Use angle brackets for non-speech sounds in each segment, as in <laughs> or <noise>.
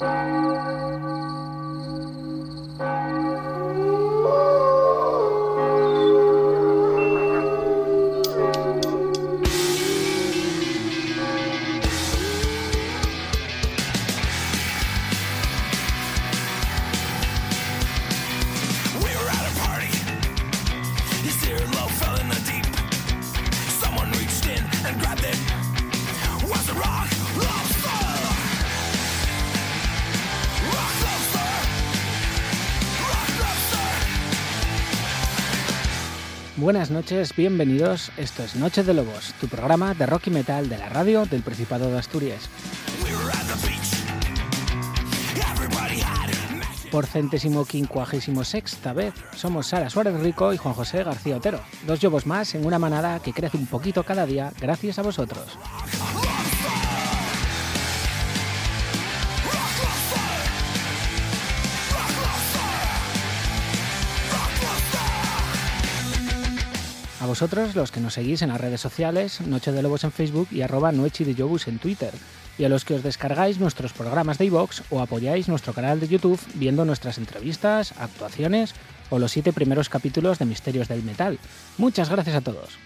Buenas noches, bienvenidos. Esto es Noche de Lobos, tu programa de rock y metal de la radio del Principado de Asturias. Por centésimo quincuagésimo sexta vez, somos Sara Suárez Rico y Juan José García Otero, dos lobos más en una manada que crece un poquito cada día gracias a vosotros. Vosotros, los que nos seguís en las redes sociales, Noche de Lobos en Facebook y arroba Noche de Jobus en Twitter, y a los que os descargáis nuestros programas de iVox o apoyáis nuestro canal de YouTube viendo nuestras entrevistas, actuaciones o los siete primeros capítulos de Misterios del Metal. Muchas gracias a todos.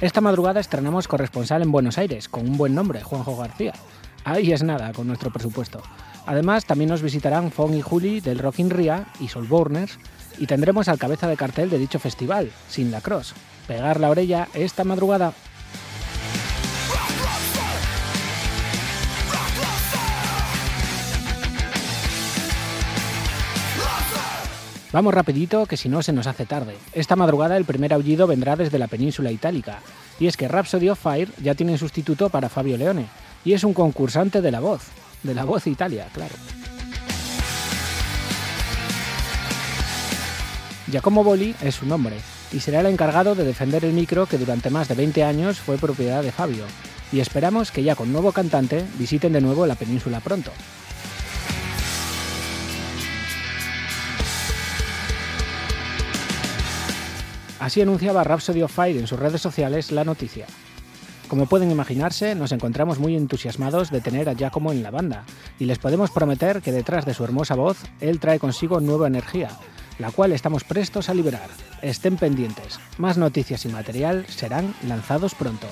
Esta madrugada estrenamos corresponsal en Buenos Aires, con un buen nombre, Juanjo García. Ahí es nada con nuestro presupuesto. Además, también nos visitarán Fong y Juli del Rock in Ria y Soulborners y tendremos al cabeza de cartel de dicho festival, Sin la Cross. Pegar la orella esta madrugada. Vamos rapidito, que si no se nos hace tarde. Esta madrugada el primer aullido vendrá desde la península itálica, y es que Rhapsody of Fire ya tiene sustituto para Fabio Leone, y es un concursante de la voz, de la voz Italia, claro. Giacomo Boli es su nombre y será el encargado de defender el micro que durante más de 20 años fue propiedad de Fabio, y esperamos que ya con nuevo cantante visiten de nuevo la península pronto. Así anunciaba Rhapsody of Fire en sus redes sociales la noticia. Como pueden imaginarse, nos encontramos muy entusiasmados de tener a Giacomo en la banda, y les podemos prometer que detrás de su hermosa voz, él trae consigo nueva energía, la cual estamos prestos a liberar. Estén pendientes, más noticias y material serán lanzados pronto.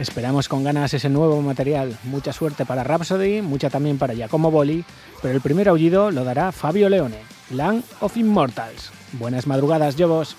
Esperamos con ganas ese nuevo material. Mucha suerte para Rhapsody, mucha también para Giacomo Boli, pero el primer aullido lo dará Fabio Leone, Land of Immortals. Buenas madrugadas, Jobos.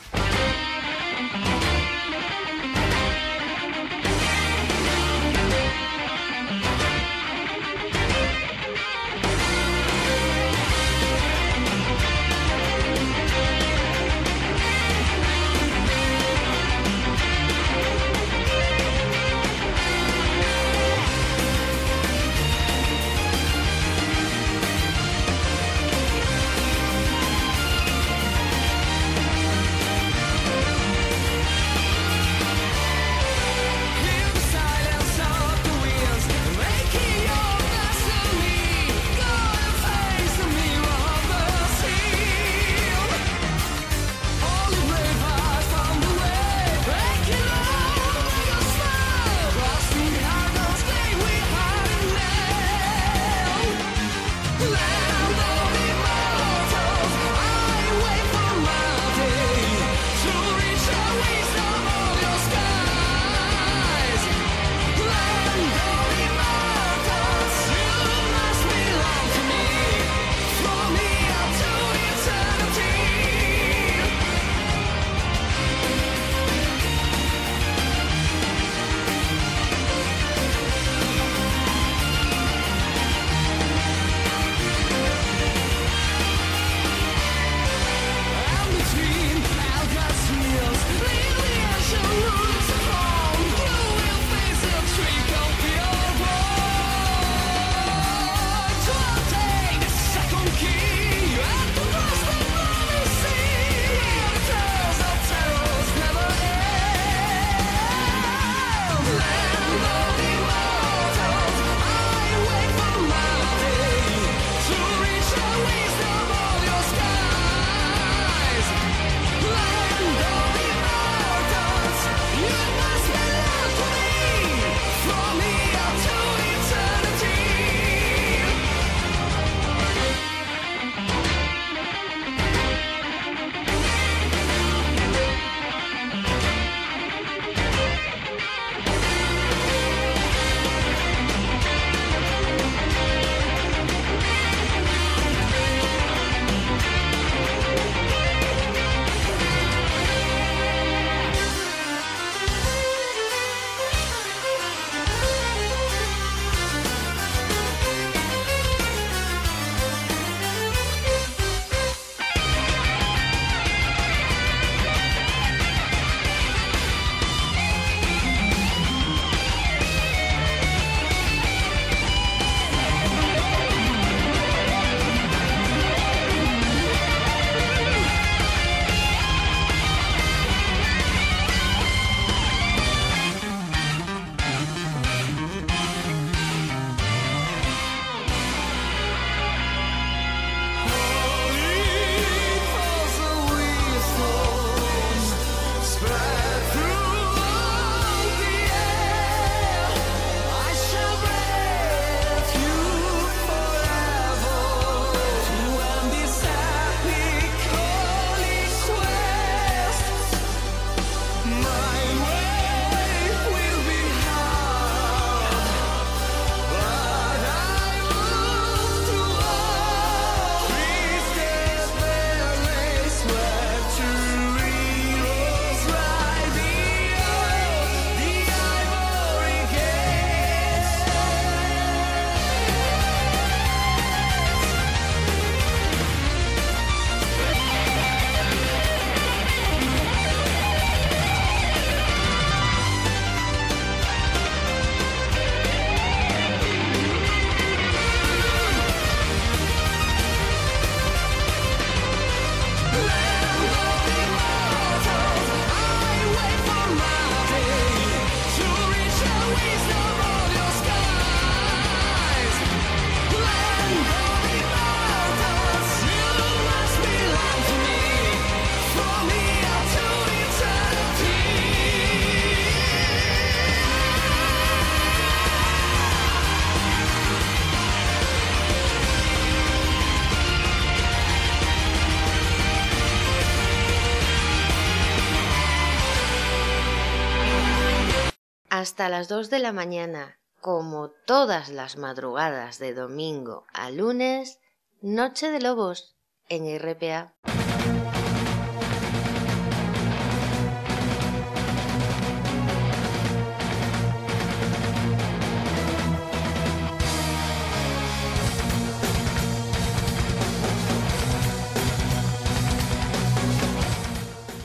Hasta las 2 de la mañana, como todas las madrugadas de domingo a lunes, Noche de Lobos en RPA.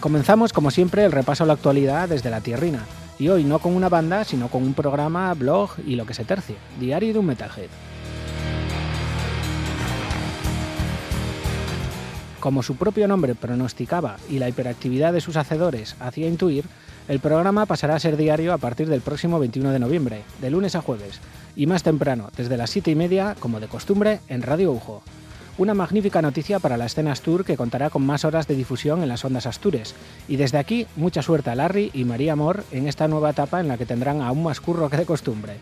Comenzamos, como siempre, el repaso a la actualidad desde la tierrina, y hoy no con una banda, sino con un programa, blog y lo que se tercie, diario de un Metalhead. Como su propio nombre pronosticaba y la hiperactividad de sus hacedores hacía intuir, el programa pasará a ser diario a partir del próximo 21 de noviembre, de lunes a jueves, y más temprano, desde las 7 y media, como de costumbre, en Radio Ujo. Una magnífica noticia para la escena Astur que contará con más horas de difusión en las ondas Astures. Y desde aquí, mucha suerte a Larry y María Amor en esta nueva etapa en la que tendrán aún más curro que de costumbre.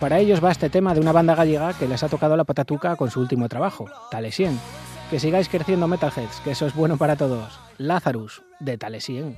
Para ellos va este tema de una banda gallega que les ha tocado la patatuca con su último trabajo, Talesien. Que sigáis creciendo Metalheads, que eso es bueno para todos. Lazarus, de Talesien.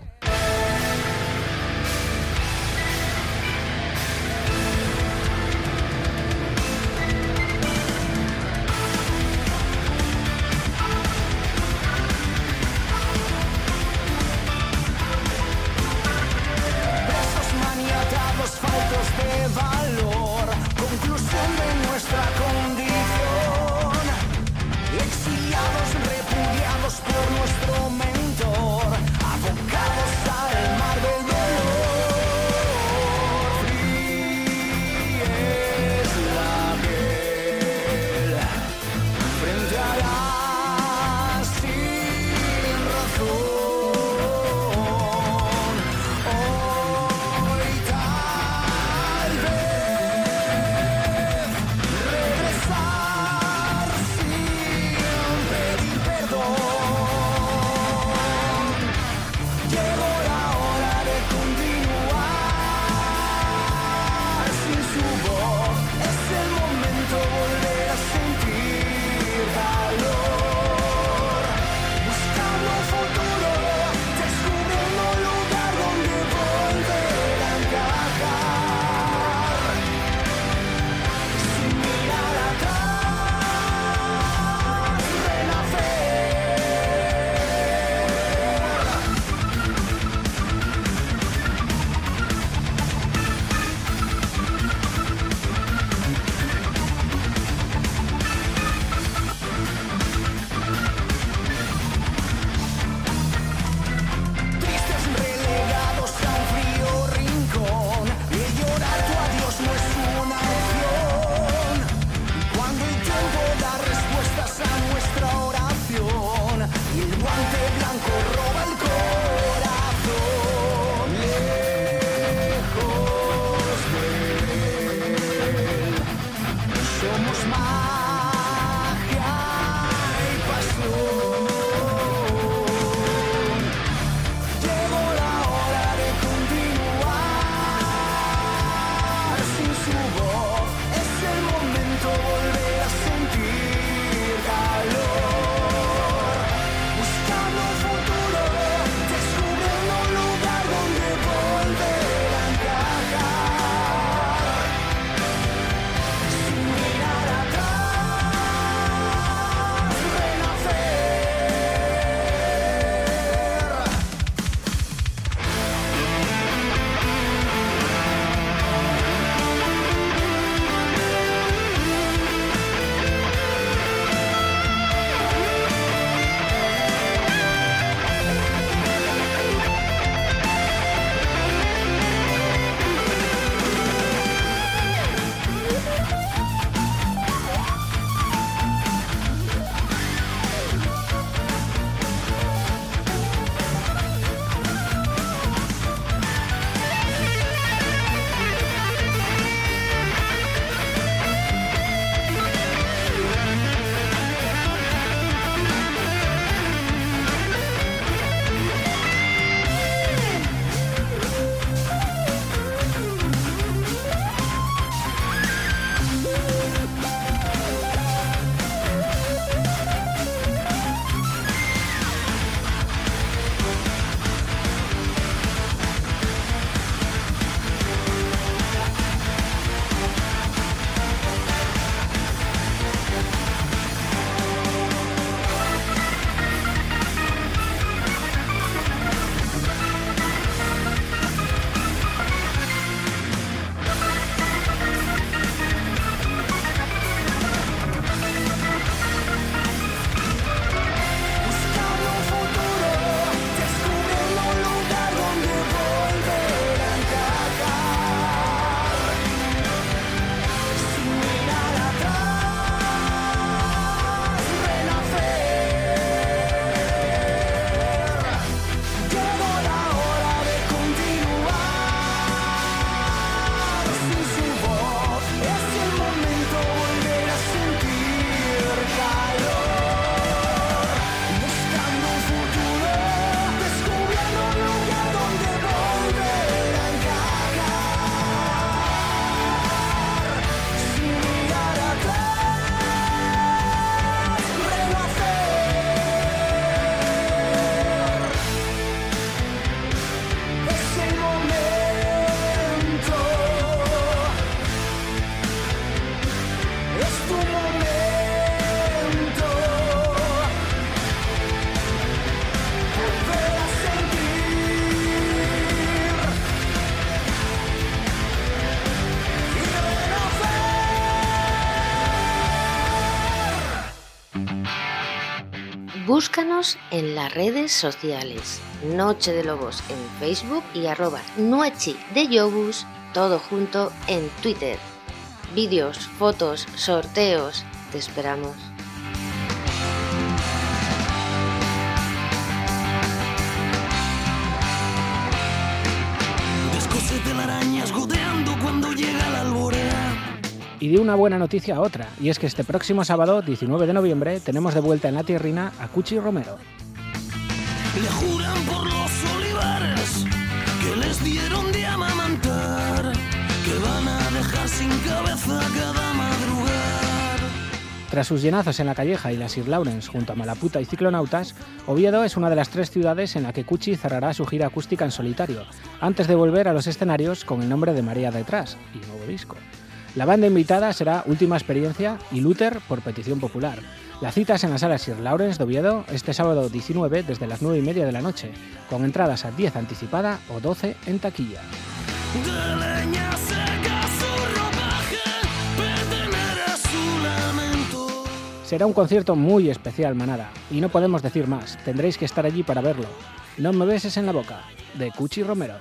En las redes sociales. Noche de Lobos en Facebook y arroba Nuechi de Yobus, todo junto en Twitter. Vídeos, fotos, sorteos, te esperamos. De una buena noticia a otra, y es que este próximo sábado, 19 de noviembre, tenemos de vuelta en la tierrina a Cuchi Romero. Le juran por los olivares que les dieron de amamantar, que van a dejar sin cabeza cada madrugada. Tras sus llenazos en la Calleja y la Sir Lawrence junto a Malaputa y Ciclonautas, Oviedo es una de las tres ciudades en la que Cuchi cerrará su gira acústica en solitario, antes de volver a los escenarios con el nombre de María Detrás y nuevo disco. La banda invitada será Última Experiencia y Luther por petición popular. La cita es en la sala Sir Lawrence de Oviedo este sábado 19 desde las 9 y media de la noche, con entradas a 10 anticipada o 12 en taquilla. Será un concierto muy especial, manada, y no podemos decir más, tendréis que estar allí para verlo. No me beses en la boca, de Cuchi Romero.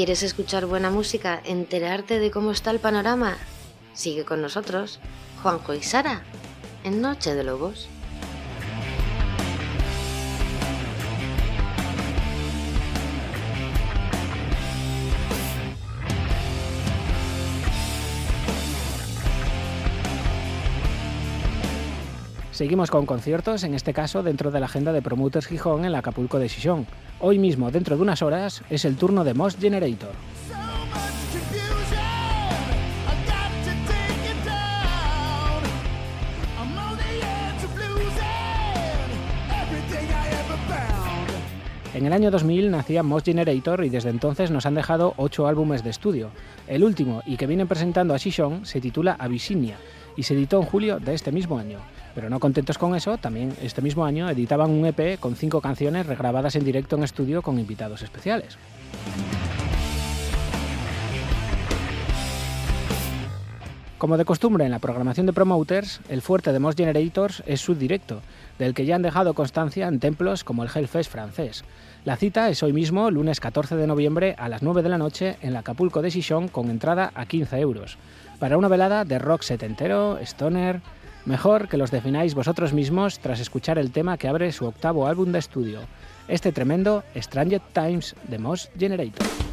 ¿Quieres escuchar buena música? ¿Enterarte de cómo está el panorama? Sigue con nosotros, Juanjo y Sara, en Noche de Lobos. Seguimos con conciertos, en este caso dentro de la agenda de Promoters Gijón en la Acapulco de Xixón. Hoy mismo, dentro de unas horas, es el turno de Most Generator. En el año 2000 nacía Most Generator y desde entonces nos han dejado ocho álbumes de estudio. El último, y que vienen presentando a Shishon, se titula Abyssinia y se editó en julio de este mismo año. Pero no contentos con eso, también este mismo año editaban un EP con cinco canciones regrabadas en directo en estudio con invitados especiales. Como de costumbre en la programación de Promoters, el fuerte de Most Generators es su directo, del que ya han dejado constancia en templos como el Hellfest francés. La cita es hoy mismo, lunes 14 de noviembre a las 9 de la noche en la Acapulco de Sichón con entrada a 15 euros, para una velada de rock setentero, stoner, Mejor que los defináis vosotros mismos tras escuchar el tema que abre su octavo álbum de estudio, este tremendo Stranger Times de Moss Generator.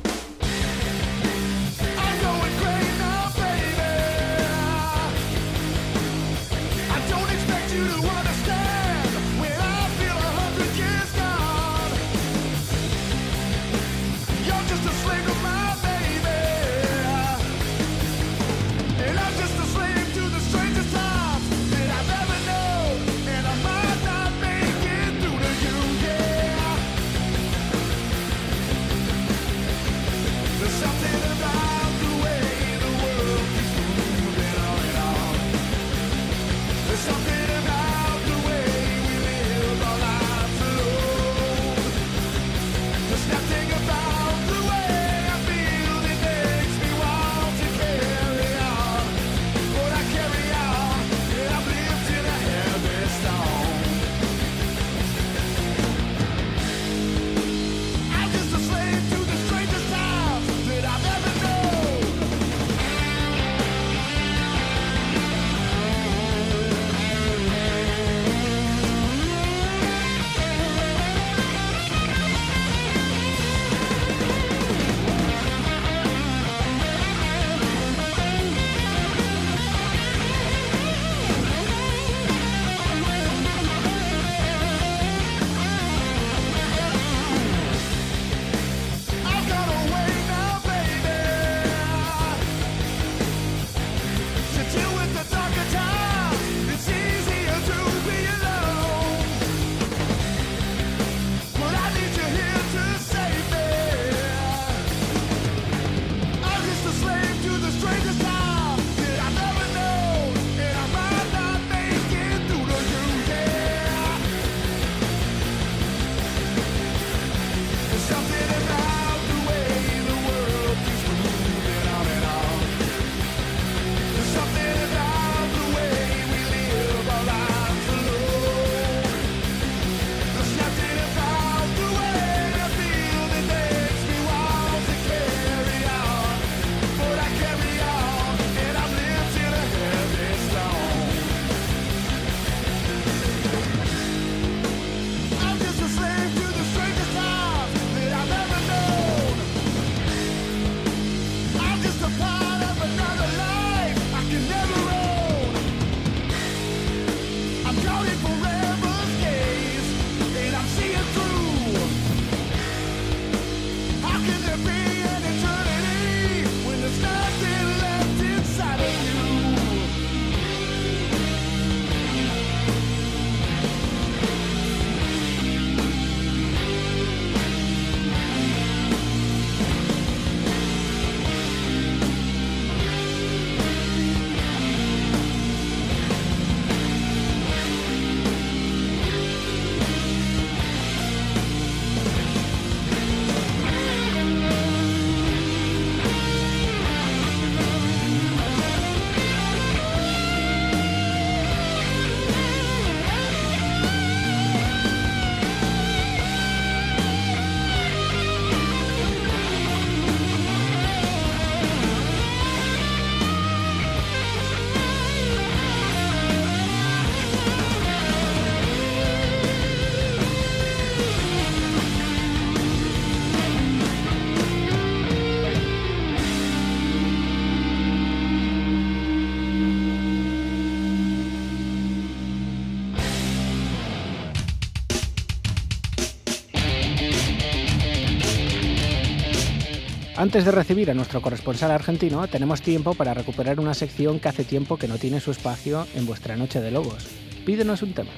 Antes de recibir a nuestro corresponsal argentino, tenemos tiempo para recuperar una sección que hace tiempo que no tiene su espacio en vuestra Noche de Lobos. Pídenos un tema.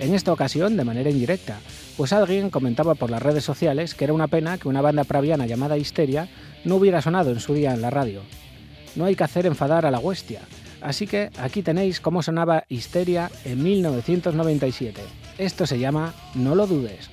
En esta ocasión, de manera indirecta, pues alguien comentaba por las redes sociales que era una pena que una banda praviana llamada Histeria no hubiera sonado en su día en la radio. No hay que hacer enfadar a la huestia, así que aquí tenéis cómo sonaba Histeria en 1997. Esto se llama No lo dudes.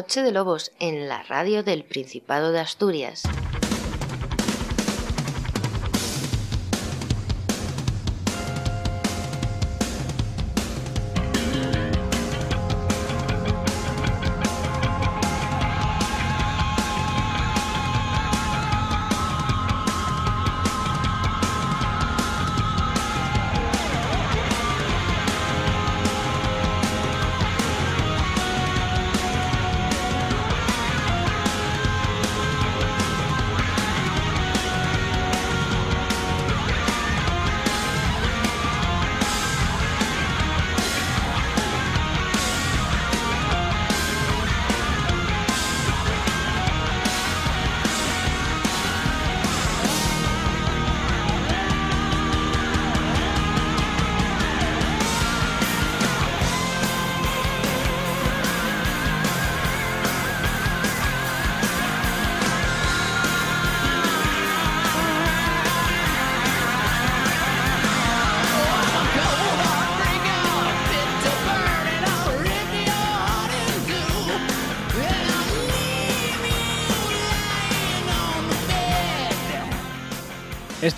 Noche de Lobos en la radio del Principado de Asturias.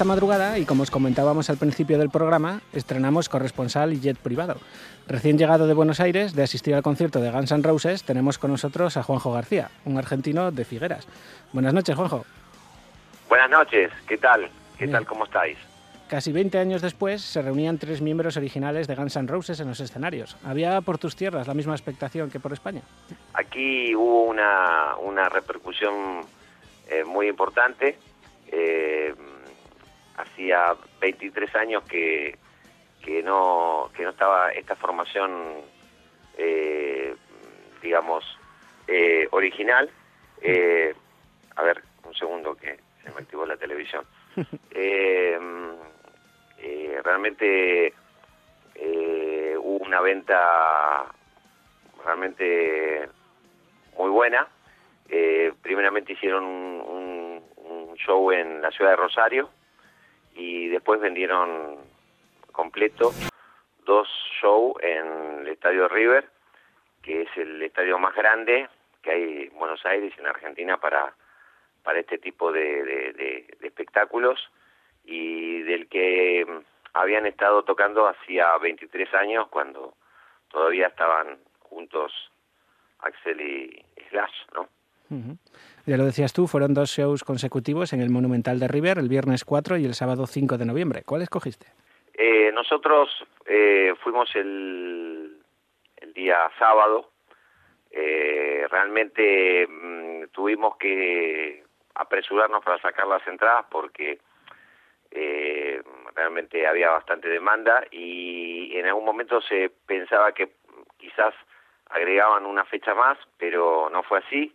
Esta madrugada, y como os comentábamos al principio del programa, estrenamos corresponsal y jet privado. Recién llegado de Buenos Aires, de asistir al concierto de Guns N' Roses, tenemos con nosotros a Juanjo García, un argentino de Figueras. Buenas noches, Juanjo. Buenas noches, ¿qué tal? ¿Qué tal? ¿Cómo estáis? Casi 20 años después se reunían tres miembros originales de Guns N' Roses en los escenarios. ¿Había por tus tierras la misma expectación que por España? Aquí hubo una, una repercusión eh, muy importante. Eh, hacía 23 años que, que, no, que no estaba esta formación, eh, digamos, eh, original. Eh, a ver, un segundo que se me activó la televisión. <laughs> realmente hubo una venta realmente muy buena. primeramente hicieron un, un show en la ciudad de Rosario, y después vendieron completo dos shows en el Estadio River, que es el estadio más grande que hay en Buenos Aires en Argentina para, para este tipo de, de, espectáculos y del que habían estado tocando hacía 23 años cuando todavía estaban juntos Axel y Slash, ¿no? Ya lo decías tú, fueron dos shows consecutivos en el Monumental de River, el viernes 4 y el sábado 5 de noviembre. ¿Cuál escogiste? Eh, nosotros eh, fuimos el, el, día sábado. Eh, realmente mm, tuvimos que apresurarnos para sacar las entradas porque realmente había bastante demanda y en algún momento se pensaba que quizás agregaban una fecha más, pero no fue así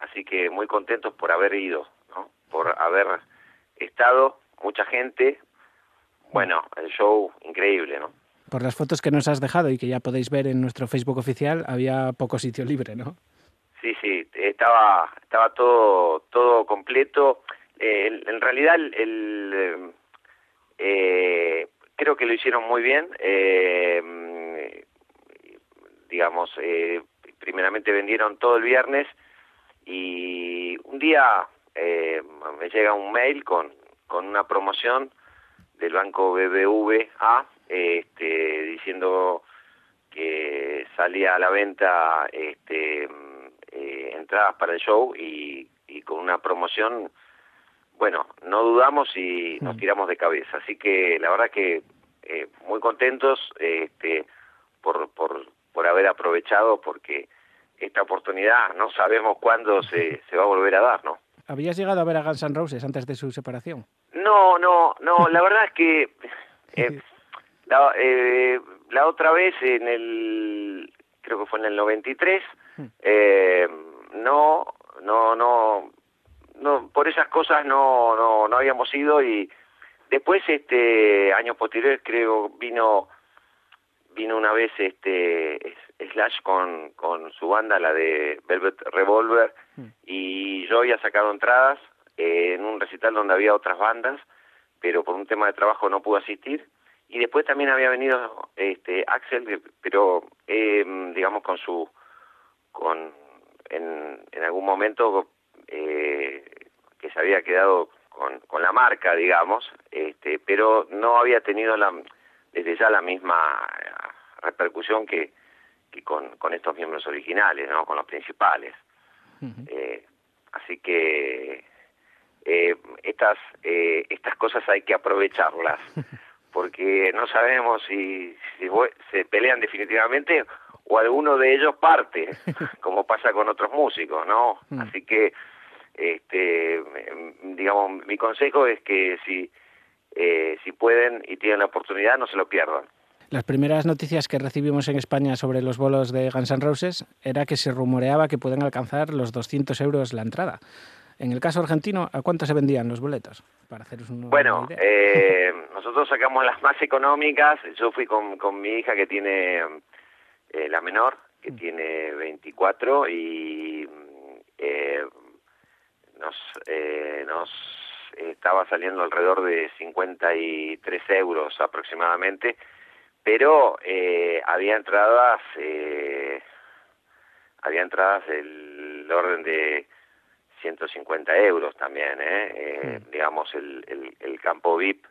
así que muy contentos por haber ido, ¿no? por haber estado, mucha gente, bueno, el show increíble, ¿no? Por las fotos que nos has dejado y que ya podéis ver en nuestro Facebook oficial, había poco sitio libre, ¿no? Sí, sí, estaba, estaba todo, todo completo. Eh, en realidad, el, eh, creo que lo hicieron muy bien. Eh, digamos, primeramente vendieron todo el viernes y un día eh, me llega un mail con, con una promoción del banco BBVA este, diciendo que salía a la venta este, eh, entradas para el show y, y con una promoción, bueno, no dudamos y nos mm. tiramos de cabeza. Así que la verdad que eh, muy contentos este, por, por, por haber aprovechado porque esta oportunidad. No sabemos cuándo se, se va a volver a dar, ¿no? ¿Habías llegado a ver a Guns N' Roses antes de su separación? No, no, no. La verdad es que <laughs> eh, la, eh, la otra vez en el, creo que fue en el 93, hmm. eh, no, no, no, no, por esas cosas no, no, no habíamos ido y después, este, años posteriores, creo vino, vino una vez, este, Slash con, con su banda, la de Velvet Revolver, mm. y yo había sacado entradas eh, en un recital donde había otras bandas, pero por un tema de trabajo no pude asistir. Y después también había venido este Axel, pero eh, digamos con su, con en, en algún momento eh, que se había quedado con, con la marca, digamos, este, pero no había tenido la, desde ya la misma repercusión que, con, con estos miembros originales, ¿no? Con los principales. eh, así que eh, estas eh, estas cosas hay que aprovecharlas <laughs> porque no sabemos si, si se pelean definitivamente o alguno de ellos parte <laughs> como pasa con otros músicos no mm. así que este digamos mi consejo es que si eh, si pueden y tienen la oportunidad no se lo pierdan las primeras noticias que recibimos en España sobre los bolos de Guns N' Roses era que se rumoreaba que pueden alcanzar los 200 euros la entrada. En el caso argentino, ¿a cuánto se vendían los boletos? Para haceros bueno, eh, <laughs> nosotros sacamos las más económicas. Yo fui con, con mi hija que tiene eh, la menor, que mm. tiene 24 y eh, nos, eh, nos estaba saliendo alrededor de 53 euros aproximadamente pero eh, había entradas eh, había entradas del orden de 150 euros también, ¿eh? eh digamos, el, el, el, campo VIP,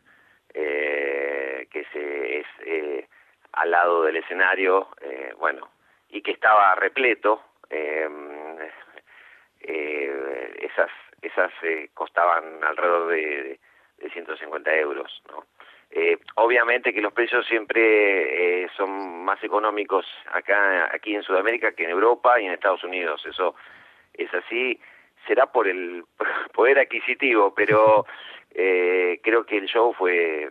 eh, que se, es eh, al lado del escenario, eh, bueno, y que estaba repleto, eh, esas esas eh, costaban alrededor de, de 150 euros, ¿no? Eh, obviamente que los precios siempre eh, son más económicos acá aquí en Sudamérica que en Europa y en Estados Unidos. Eso es así. Será por el <laughs> poder adquisitivo, pero <laughs> eh, creo que el show fue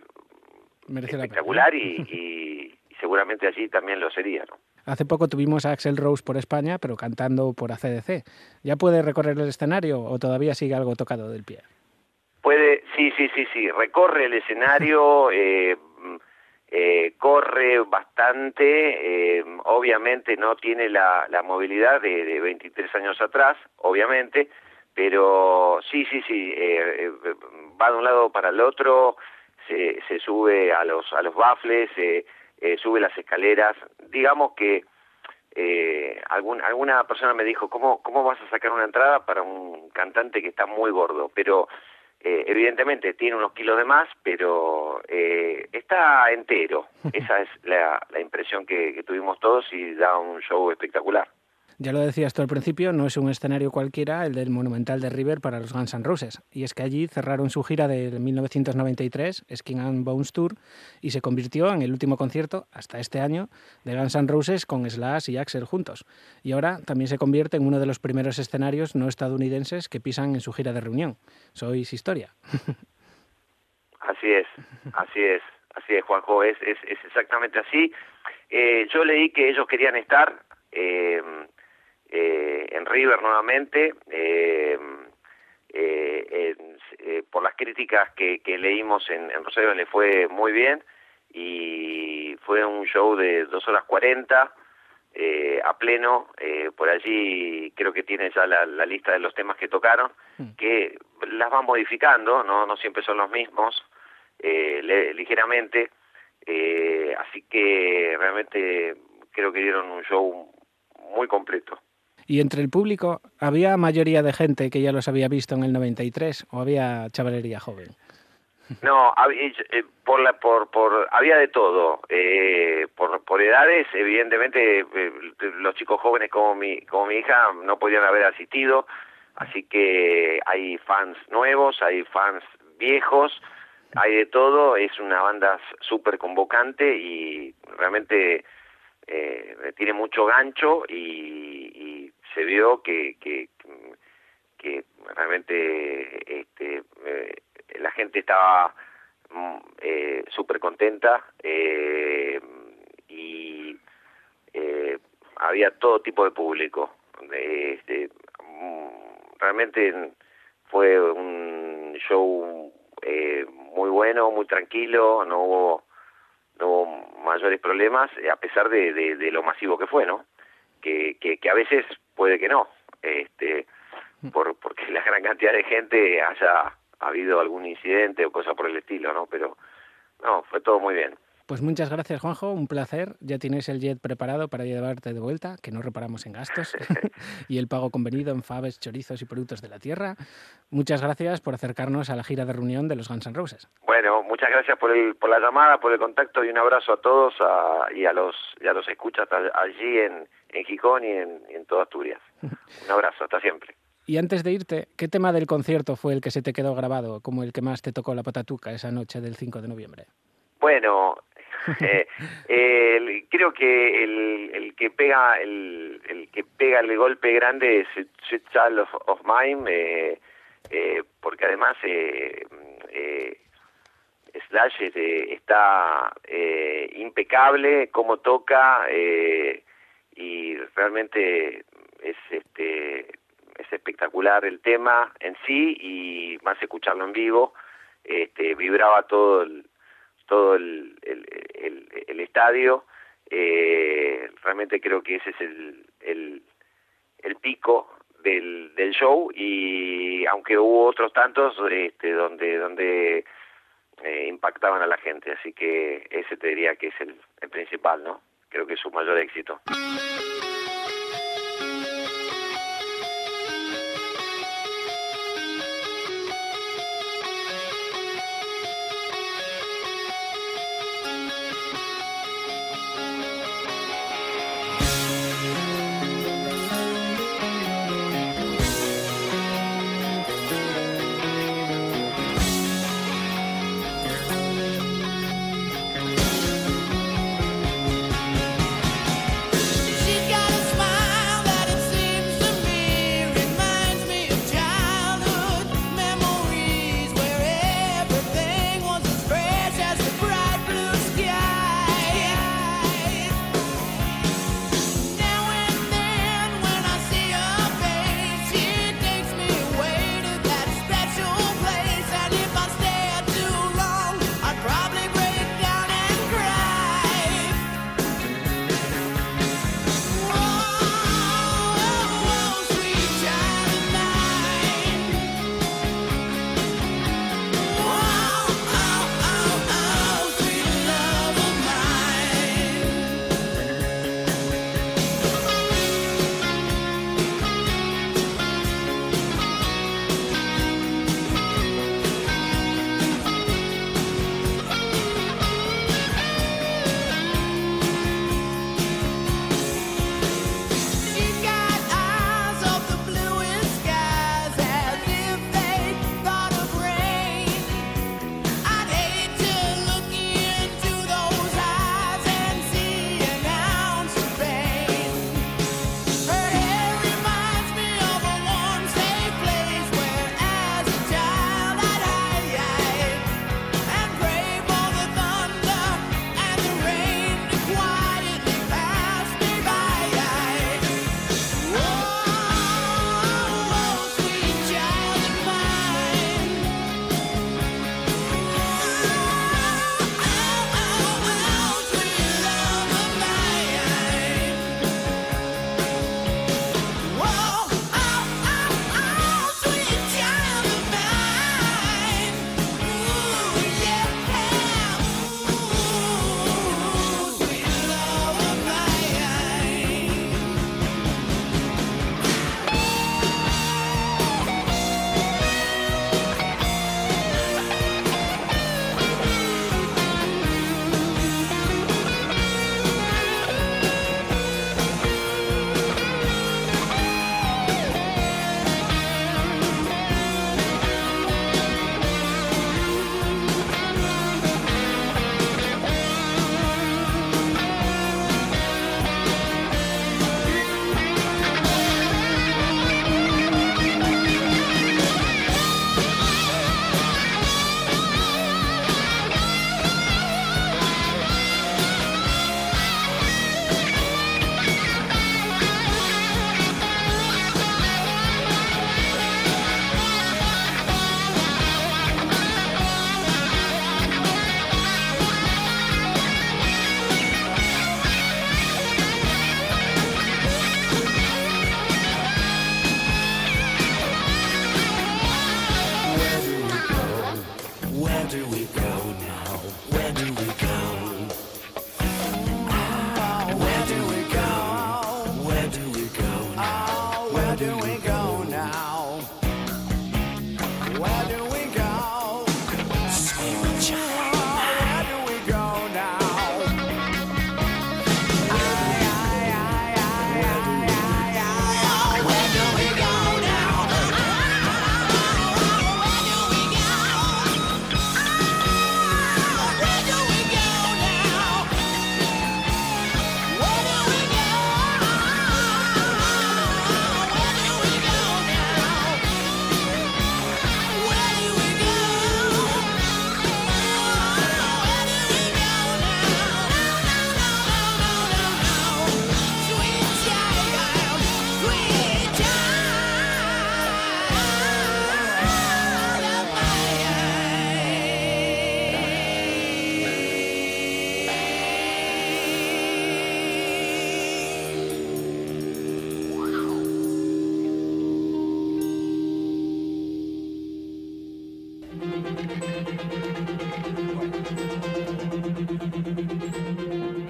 espectacular y, y, seguramente allí también lo sería. ¿no? Hace poco tuvimos a Axel Rose por España, pero cantando por ACDC. ¿Ya puede recorrer el escenario o todavía sigue algo tocado del pie? Sí, sí, sí, sí, recorre el escenario, <laughs> eh, eh, corre bastante, eh, obviamente no tiene la, la movilidad de, de 23 años atrás, obviamente, pero sí, sí, sí, eh, eh, va de un lado para el otro, se, se sube a los a los bafles, sube las escaleras, digamos que eh, algún, alguna persona me dijo, ¿cómo, ¿cómo vas a sacar una entrada para un cantante que está muy gordo? Pero eh, evidentemente tiene unos kilos de más, pero eh, está entero. <laughs> Esa es la, la impresión que, que tuvimos todos y da un show espectacular. Ya lo decías tú al principio, no es un escenario cualquiera el del Monumental de River para los Guns N' Roses. Y es que allí cerraron su gira de 1993, Skin and Bones Tour, y se convirtió en el último concierto, hasta este año, de Guns N' Roses con Slash y Axel juntos. Y ahora también se convierte en uno de los primeros escenarios no estadounidenses que pisan en su gira de reunión. Sois historia. <laughs> Así es, así es, así es, Juanjo, es, es, exactamente así. Eh, yo leí que ellos querían estar... Eh, eh, en River nuevamente, eh, eh, eh, por las críticas que, que leímos en, en, Rosario le fue muy bien y fue un show de dos horas cuarenta a pleno, por allí creo que tiene ya la, la, lista de los temas que tocaron, mm. que las van modificando, no, no siempre son los mismos, le, ligeramente, así que realmente creo que dieron un show muy completo. Y entre el público, ¿había mayoría de gente que ya los había visto en el 93 o había chavalería joven? No, había, eh, por la, por, por, había de todo. Eh, por, por edades, evidentemente, eh, los chicos jóvenes como mi, como mi hija no podían haber asistido, así que hay fans nuevos, hay fans viejos, hay de todo. Es una banda súper convocante y realmente eh, tiene mucho gancho y, y se vio que, que, que realmente este, eh, la gente estaba mm, eh, súper contenta eh, y eh, había todo tipo de público. Este, mm, realmente fue un show eh, muy bueno, muy tranquilo, no hubo no hubo mayores problemas, a pesar de, de, de lo masivo que fue, ¿no? Que, que, que a veces puede que no, este, por, porque la gran cantidad de gente haya habido algún incidente o cosa por el estilo, ¿no? Pero no, fue todo muy bien. Pues muchas gracias, Juanjo, un placer. Ya tienes el jet preparado para llevarte de vuelta, que no reparamos en gastos, <laughs> y el pago convenido en faves, chorizos y productos de la tierra. Muchas gracias por acercarnos a la gira de reunión de los Guns N' Roses. Bueno, muchas gracias por, el, por la llamada, por el contacto y un abrazo a todos a, y, a los, y a los escuchas allí en, en Gijón y en, y en toda Asturias. <laughs> Un abrazo, hasta siempre. Y antes de irte, ¿qué tema del concierto fue el que se te quedó grabado como el que más te tocó la patatuca esa noche del 5 de noviembre? Bueno, <laughs> eh, creo que el, que pega el, que pega el golpe grande es Sweet Child of, of eh, eh, porque además eh, eh, Slash está impecable como toca y realmente es este es espectacular el tema en sí y más escucharlo en vivo este vibraba todo el todo el, el, el, el estadio eh, realmente creo que ese es el, el, el pico del, del show y aunque hubo otros tantos este donde donde eh, impactaban a la gente así que ese te diría que es el, el principal no creo que es su mayor éxito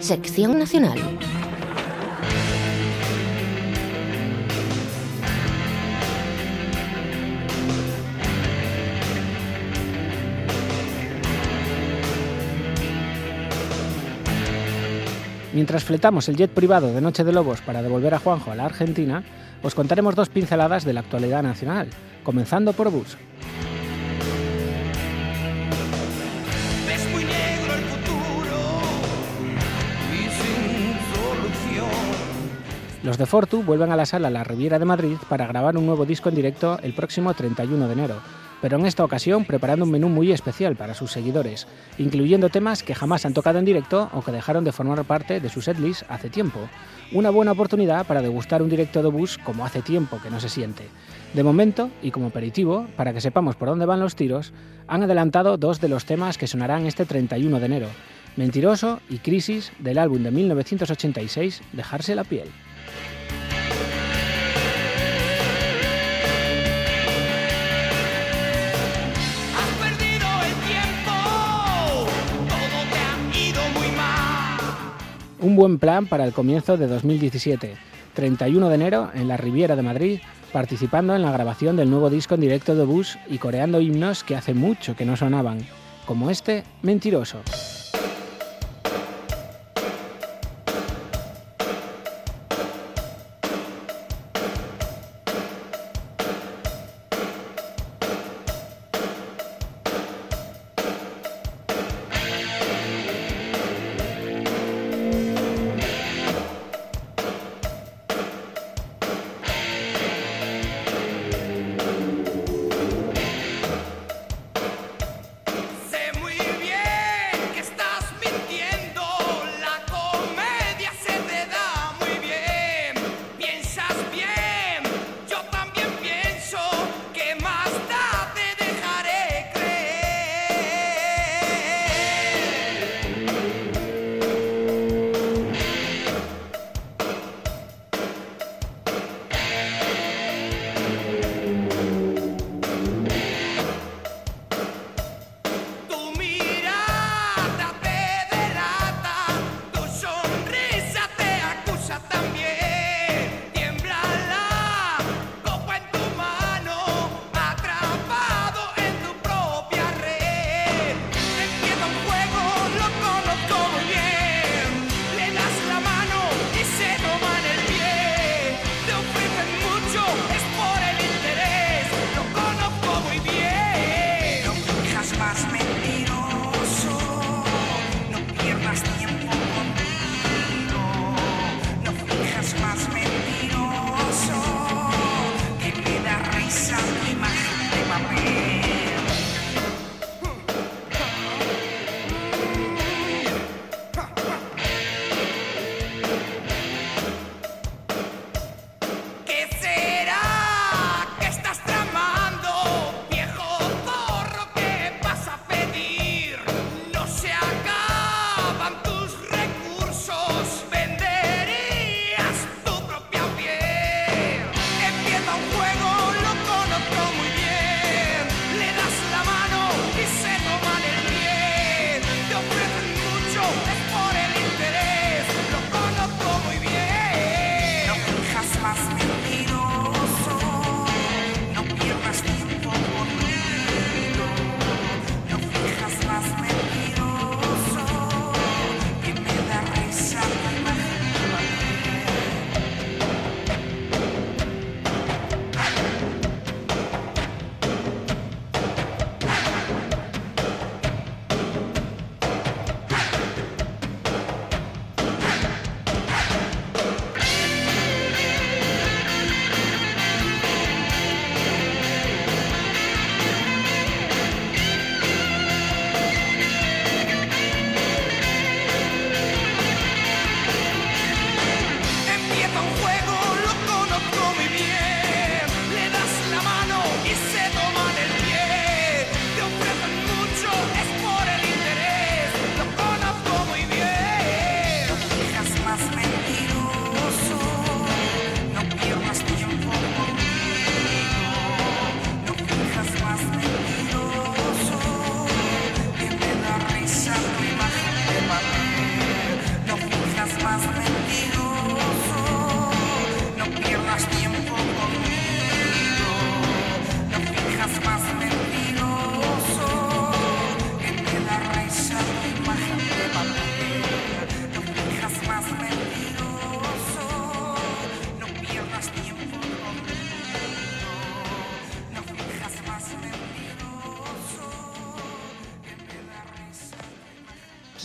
Sección Nacional. Mientras fletamos el jet privado de Noche de Lobos para devolver a Juanjo a la Argentina, os contaremos dos pinceladas de la actualidad nacional, comenzando por Bus. Los de Fortu vuelven a la sala La Riviera de Madrid para grabar un nuevo disco en directo el próximo 31 de enero, pero en esta ocasión preparando un menú muy especial para sus seguidores, incluyendo temas que jamás han tocado en directo o que dejaron de formar parte de su setlist hace tiempo. Una buena oportunidad para degustar un directo de bus como hace tiempo que no se siente. De momento, y como aperitivo, para que sepamos por dónde van los tiros, han adelantado dos de los temas que sonarán este 31 de enero, Mentiroso y Crisis del álbum de 1986, Dejarse la piel. Un buen plan para el comienzo de 2017, 31 de enero en la Riviera de Madrid, participando en la grabación del nuevo disco en directo de Bush y coreando himnos que hace mucho que no sonaban, como este, Mentiroso.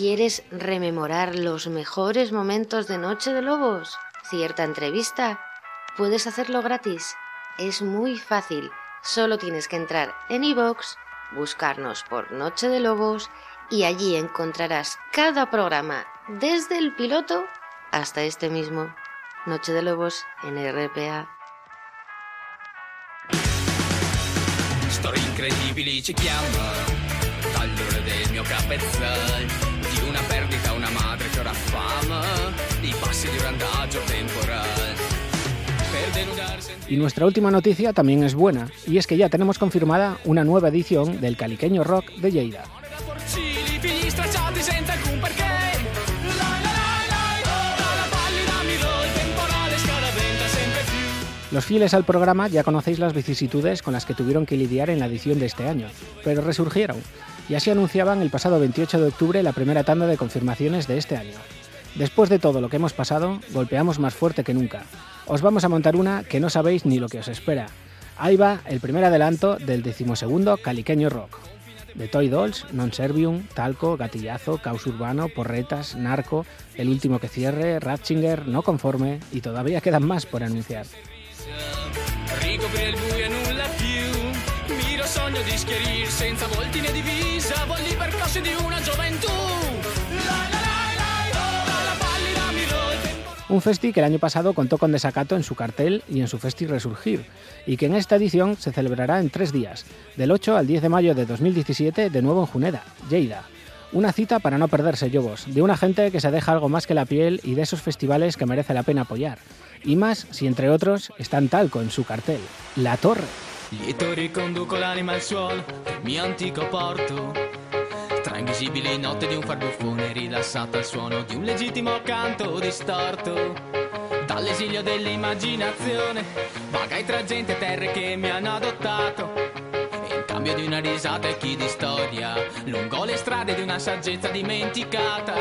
¿Quieres rememorar los mejores momentos de Noche de Lobos? ¿Cierta entrevista? Puedes hacerlo gratis. Es muy fácil. Solo tienes que entrar en iVoox, buscarnos por Noche de Lobos y allí encontrarás cada programa, desde el piloto hasta este mismo. Noche de Lobos en RPA. Storie Y nuestra última noticia también es buena, y es que ya tenemos confirmada una nueva edición del Caliqueño Rock de Lleida. Los fieles al programa ya conocéis las vicisitudes con las que tuvieron que lidiar en la edición de este año, pero resurgieron, y así anunciaban el pasado 28 de octubre la primera tanda de confirmaciones de este año. Después de todo lo que hemos pasado, golpeamos más fuerte que nunca. Os vamos a montar una que no sabéis ni lo que os espera. Ahí va el primer adelanto del decimosegundo Caliqueño Rock. De Toy Dolls, Non Servium, Talco, Gatillazo, Caos Urbano, Porretas, Narco, El Último que Cierre, Ratchinger, No Conforme y todavía quedan más por anunciar. Un festi que el año pasado contó con desacato en su cartel y en su festi Resurgir, y que en esta edición se celebrará en tres días, del 8 al 10 de mayo de 2017, de nuevo en Juneda, Lleida. Una cita para no perderse Lobos, de una gente que se deja algo más que la piel y de esos festivales que merece la pena apoyar. Y más si entre otros están Talco en su cartel, La Torre. Tra invisibili notte di un farbuffone rilassato al suono di un legittimo canto distorto. Dall'esilio dell'immaginazione Vagai tra gente e terre che mi hanno adottato. In cambio di una risata e chi di storia Lungo le strade di una saggezza dimenticata.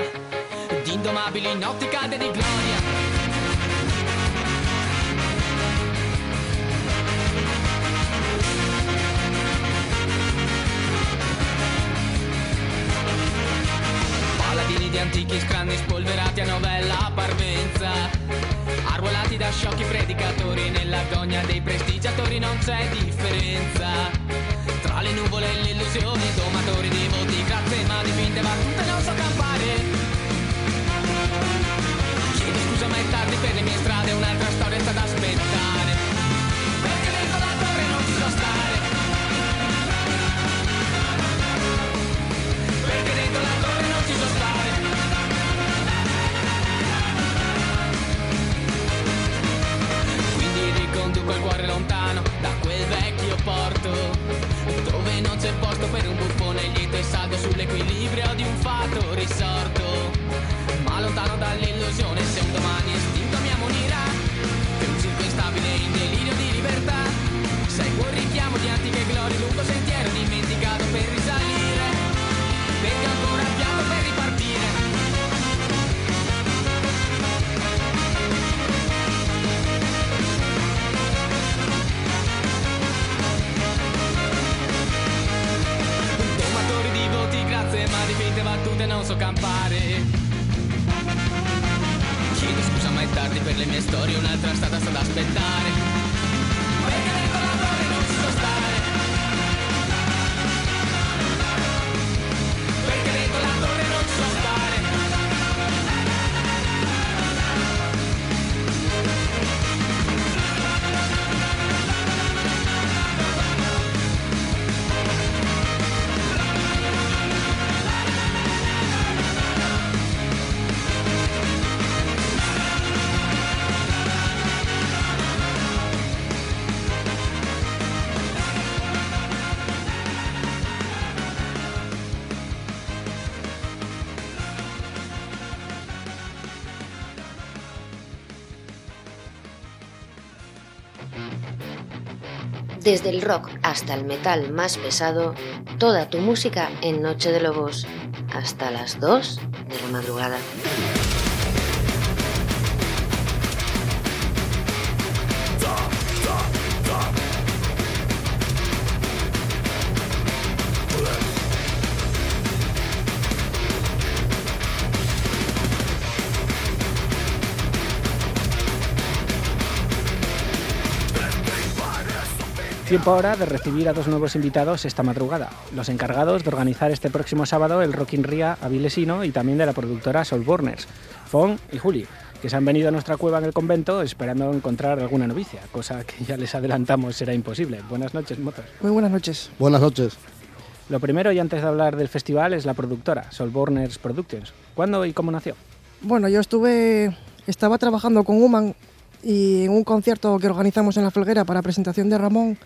Di indomabili notti calde di gloria di antichi scranni spolverati a novella parvenza Arruolati da sciocchi predicatori Nell'agonia dei prestigiatori non c'è differenza. Tra le nuvole e l'illusione Domatori di voti, grazie ma dipinte battute non so campare. Chiedo scusa ma è tardi per le mie strade Un'altra storia sta ad aspettare porto Dove non c'è posto per un buffone lieto e saldo sull'equilibrio di un fatto risorto. Ma lontano dall'illusione se un domani estinto mi ammonirà Che un circo instabile in delirio di libertà. Seguo il richiamo di antiche glorie lungo sentiero dimenticato Desde el rock hasta el metal más pesado, toda tu música en Noche de Lobos, hasta las 2 de la madrugada. Tiempo ahora de recibir a dos nuevos invitados esta madrugada, los encargados de organizar este próximo sábado el Rock in Ria Avilesino y también de la productora Soulburners, Fon y Juli, que se han venido a nuestra cueva en el convento esperando encontrar alguna novicia, cosa que ya les adelantamos será imposible. Buenas noches, motos. Muy buenas noches. Buenas noches. Lo primero y antes de hablar del festival es la productora, Soulburners Productions. ¿Cuándo y cómo nació? Bueno, yo estuve, estaba trabajando con Human y en un concierto que organizamos en La Felguera para presentación de Ramón,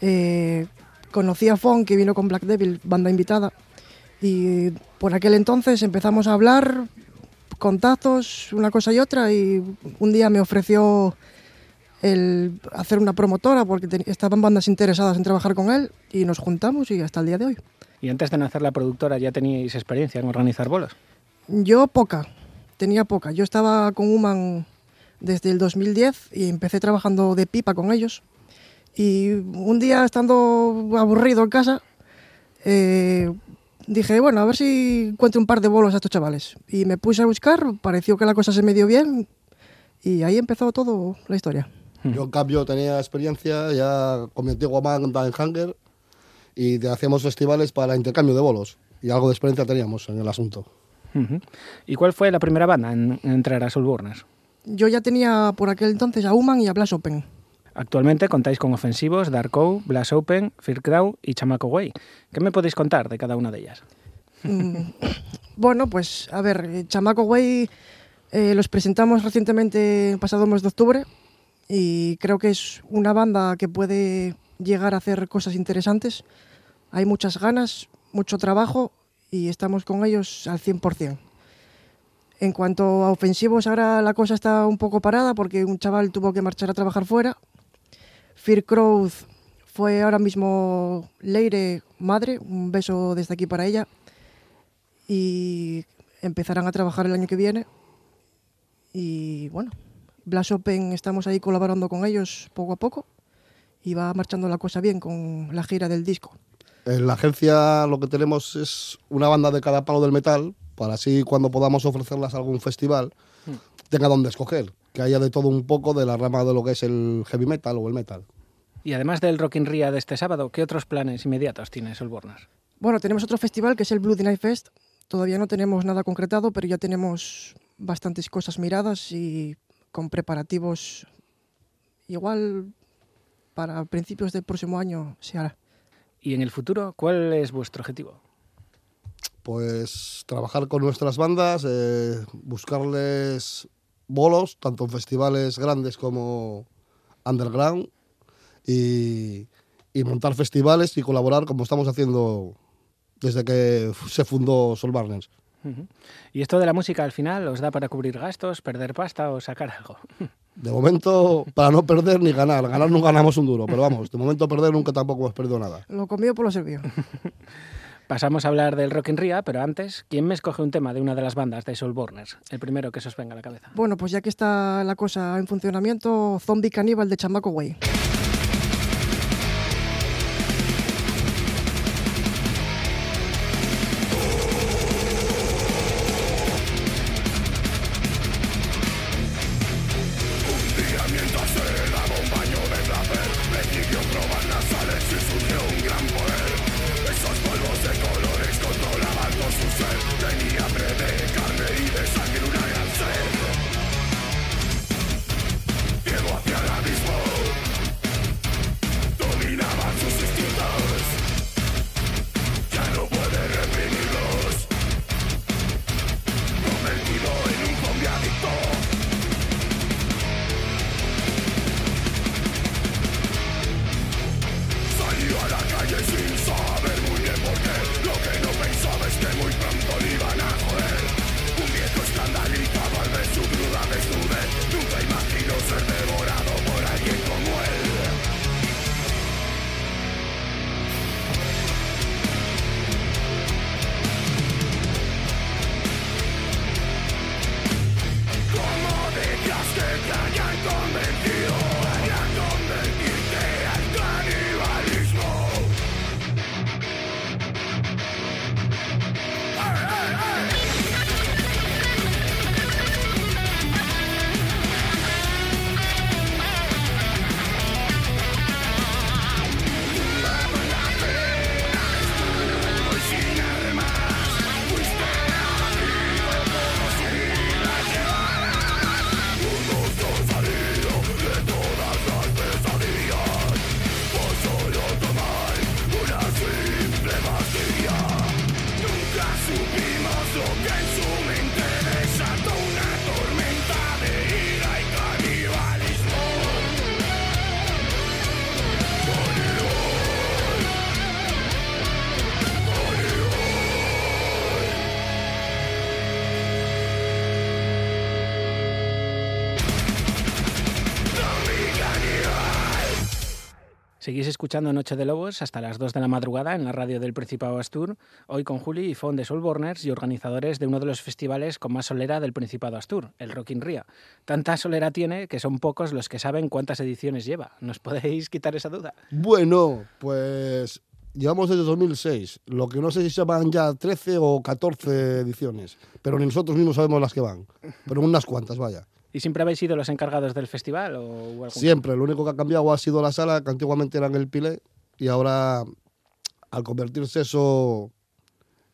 eh, conocí a Fon, que vino con Black Devil, banda invitada, y por aquel entonces empezamos a hablar, contactos, una cosa y otra, y un día me ofreció el hacer una promotora porque te- estaban bandas interesadas en trabajar con él y nos juntamos y hasta el día de hoy. Y antes de nacer la productora ya teníais experiencia en organizar bolos. Yo poca, tenía poca. Yo estaba con Human desde el 2010 y empecé trabajando de pipa con ellos. Y un día estando aburrido en casa, eh, dije, bueno, a ver si encuentro un par de bolos a estos chavales. Y me puse a buscar, pareció que la cosa se me dio bien y ahí empezó todo la historia. Yo, en cambio, tenía experiencia ya con mi antiguo banda en Hanger y te- hacíamos festivales para intercambio de bolos. Y algo de experiencia teníamos en el asunto. Ujú. ¿Y cuál fue la primera banda en, en entrar a Soulburners? Yo ya tenía por aquel entonces a Human y a Blast Open. Actualmente contáis con Ofensivos, Darko, Blast Open, Fear Crow y Chamaco Way. ¿Qué me podéis contar de cada una de ellas? Mm, bueno, pues a ver, Chamaco Way eh, los presentamos recientemente el pasado mes de octubre y creo que es una banda que puede llegar a hacer cosas interesantes. Hay muchas ganas, mucho trabajo y estamos con ellos al 100%. En cuanto a ofensivos, ahora la cosa está un poco parada porque un chaval tuvo que marchar a trabajar fuera. Fear Crowd fue ahora mismo Leire madre, un beso desde aquí para ella y empezarán a trabajar el año que viene. Y bueno, Blast Open estamos ahí colaborando con ellos poco a poco y va marchando la cosa bien con la gira del disco. En la agencia lo que tenemos es una banda de cada palo del metal, para así cuando podamos ofrecerlas a algún festival, tenga donde escoger. Que haya de todo un poco de la rama de lo que es el heavy metal o el metal. Y además del Rock in Ria de este sábado, ¿qué otros planes inmediatos tiene Soulburners? Bueno, tenemos otro festival que es el Bloody Night Fest. Todavía no tenemos nada concretado, pero ya tenemos bastantes cosas miradas y con preparativos igual para principios del próximo año se hará. Y en el futuro, ¿cuál es vuestro objetivo? Pues trabajar con nuestras bandas, eh, buscarles bolos, tanto en festivales grandes como underground, y, y montar festivales y colaborar como estamos haciendo desde que se fundó Soul Barnes. ¿Y esto de la música al final os da para cubrir gastos, perder pasta o sacar algo? <laughs> De momento, para no perder ni ganar. Ganar no ganamos un duro, pero vamos, de momento perder nunca tampoco hemos perdido nada. Lo comido por lo servido. <laughs> Pasamos a hablar del Rock in Ria, pero antes, ¿quién me escoge un tema de una de las bandas de Soulburners? El primero que se os venga a la cabeza. Bueno, pues ya que está la cosa en funcionamiento, Zombie Caníbal de Chamaco Way. Seguís escuchando Noche de Lobos hasta las 2 de la madrugada en la radio del Principado Astur, hoy con Juli y Fon de Soulborners y organizadores de uno de los festivales con más solera del Principado Astur, el Rock in Ria. Tanta solera tiene que son pocos los que saben cuántas ediciones lleva. ¿Nos podéis quitar esa duda? Bueno, pues llevamos desde 2006. Lo que no sé si se van ya 13 o 14 ediciones, pero ni nosotros mismos sabemos las que van. Pero unas cuantas, vaya. ¿Y siempre habéis sido los encargados del festival? O Siempre, lo único que ha cambiado ha sido la sala, que antiguamente era en el Pile, y ahora, al convertirse eso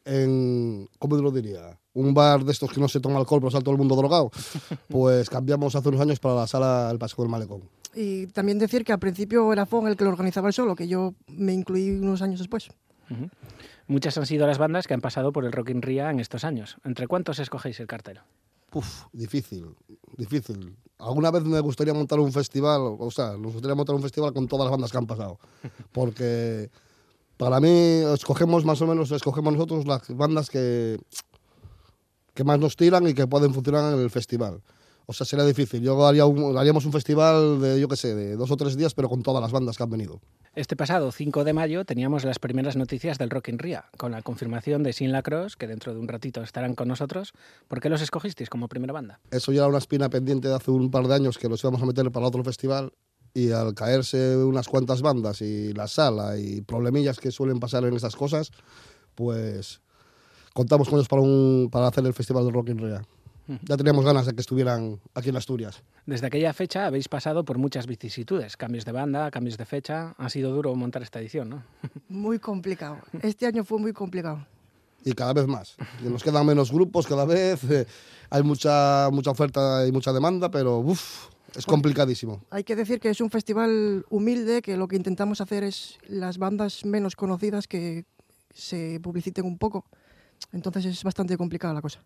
en, ¿cómo te lo diría? Un bar de estos que no se toma alcohol, pero está todo el mundo drogado, <laughs> pues cambiamos hace unos años para la sala El Paseo del Malecón. Y también decir que al principio era Fon el que lo organizaba él solo, que yo me incluí unos años después. Muchas han sido las bandas que han pasado por el Rock in Ria en estos años. ¿Entre cuántos escogéis el cartel? Uf, difícil, difícil. Alguna vez me gustaría montar un festival, o sea, nos gustaría montar un festival con todas las bandas que han pasado. <laughs> Porque para mí, escogemos más o menos, escogemos nosotros las bandas que, que más nos tiran y que pueden funcionar en el festival. O sea, sería difícil. Yo haría un- haríamos un festival de, yo qué sé, de dos o tres días, pero con todas las bandas que han venido. Este pasado 5 de mayo teníamos las primeras noticias del Rock in Ria, con la confirmación de Sin Lacrosse, que dentro de un ratito estarán con nosotros. ¿Por qué los escogisteis como primera banda? Eso ya era una espina pendiente de hace un par de años que los íbamos a meter para otro festival y al caerse unas cuantas bandas y la sala y problemillas que suelen pasar en estas cosas, pues contamos con ellos para, un, para hacer el festival del Rock in Ria. Ya teníamos ganas de que estuvieran aquí en Asturias. Desde aquella fecha habéis pasado por muchas vicisitudes, cambios de banda, cambios de fecha. Ha sido duro montar esta edición, ¿no? <laughs> Muy complicado. Este año fue muy complicado. Y cada vez más. Y nos quedan menos grupos cada vez, eh, hay mucha, mucha oferta y mucha demanda, pero uf, es complicadísimo. Hay que decir que es un festival humilde, que lo que intentamos hacer es las bandas menos conocidas que se publiciten un poco. Entonces es bastante complicada la cosa.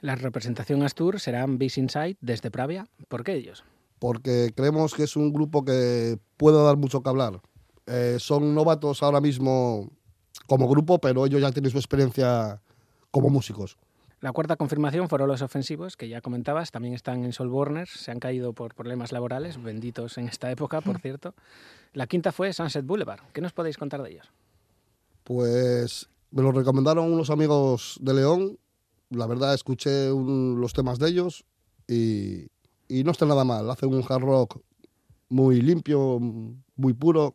La representación Astur serán Beast Inside desde Pravia. ¿Por qué ellos? porque creemos que es un grupo que puede dar mucho que hablar. Eh, son novatos ahora mismo como grupo, pero ellos ya tienen su experiencia como músicos. La cuarta confirmación fueron los ofensivos, que ya comentabas, también están en Soulborners, se han caído por problemas laborales, benditos en esta época, por <laughs> cierto. La quinta fue Sunset Boulevard. ¿Qué nos podéis contar de ellos? Pues me lo recomendaron unos amigos de León. La verdad, escuché un- los temas de ellos y, y no está nada mal. Hacen un hard rock muy limpio, muy puro.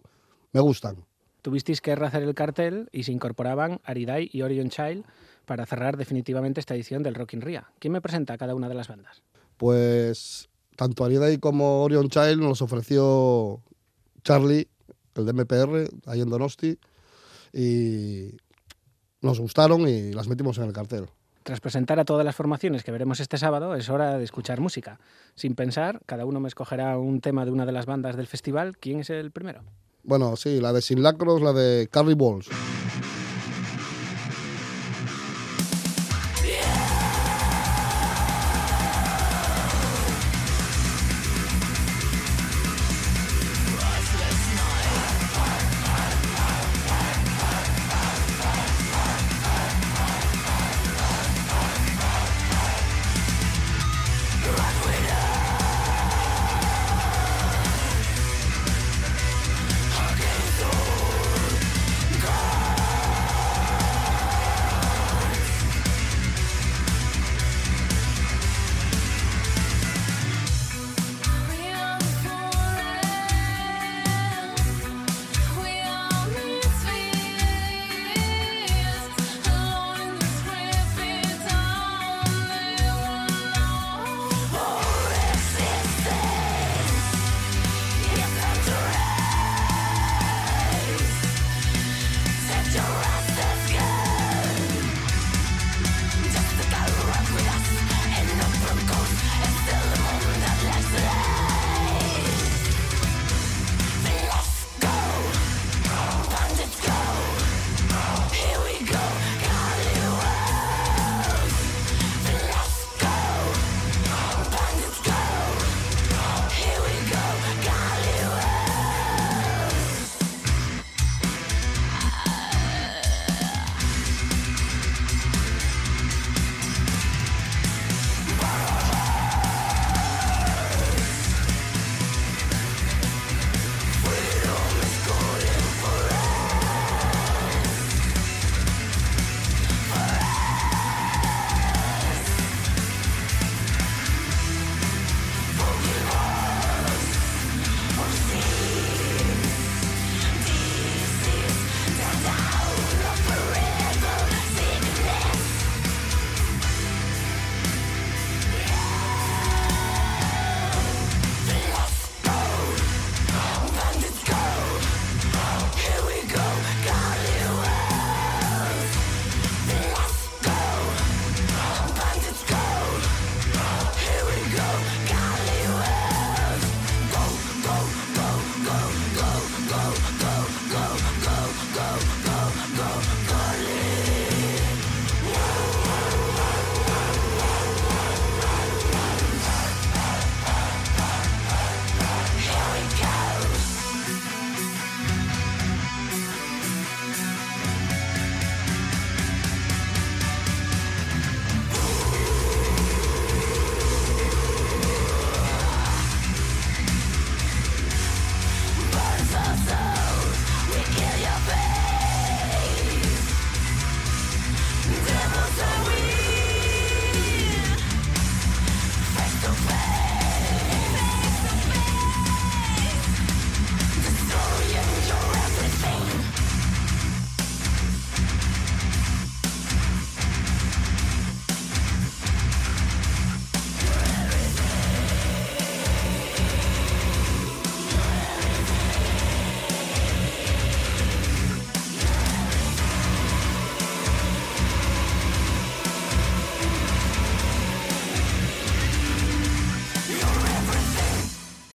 Me gustan. Tuvisteis que rehacer el cartel y se incorporaban Aridai y Orion Child para cerrar definitivamente esta edición del Rock in Ria. ¿Quién me presenta a cada una de las bandas? Pues tanto Ariday como Orion Child nos ofreció Charlie, el de MPR, ahí en Donosti, y nos gustaron y las metimos en el cartel. Tras presentar a todas las formaciones que veremos este sábado, es hora de escuchar música. Sin pensar, cada uno me escogerá un tema de una de las bandas del festival. ¿Quién es el primero? Bueno, sí, la de Sin Lacros, la de Carly Balls.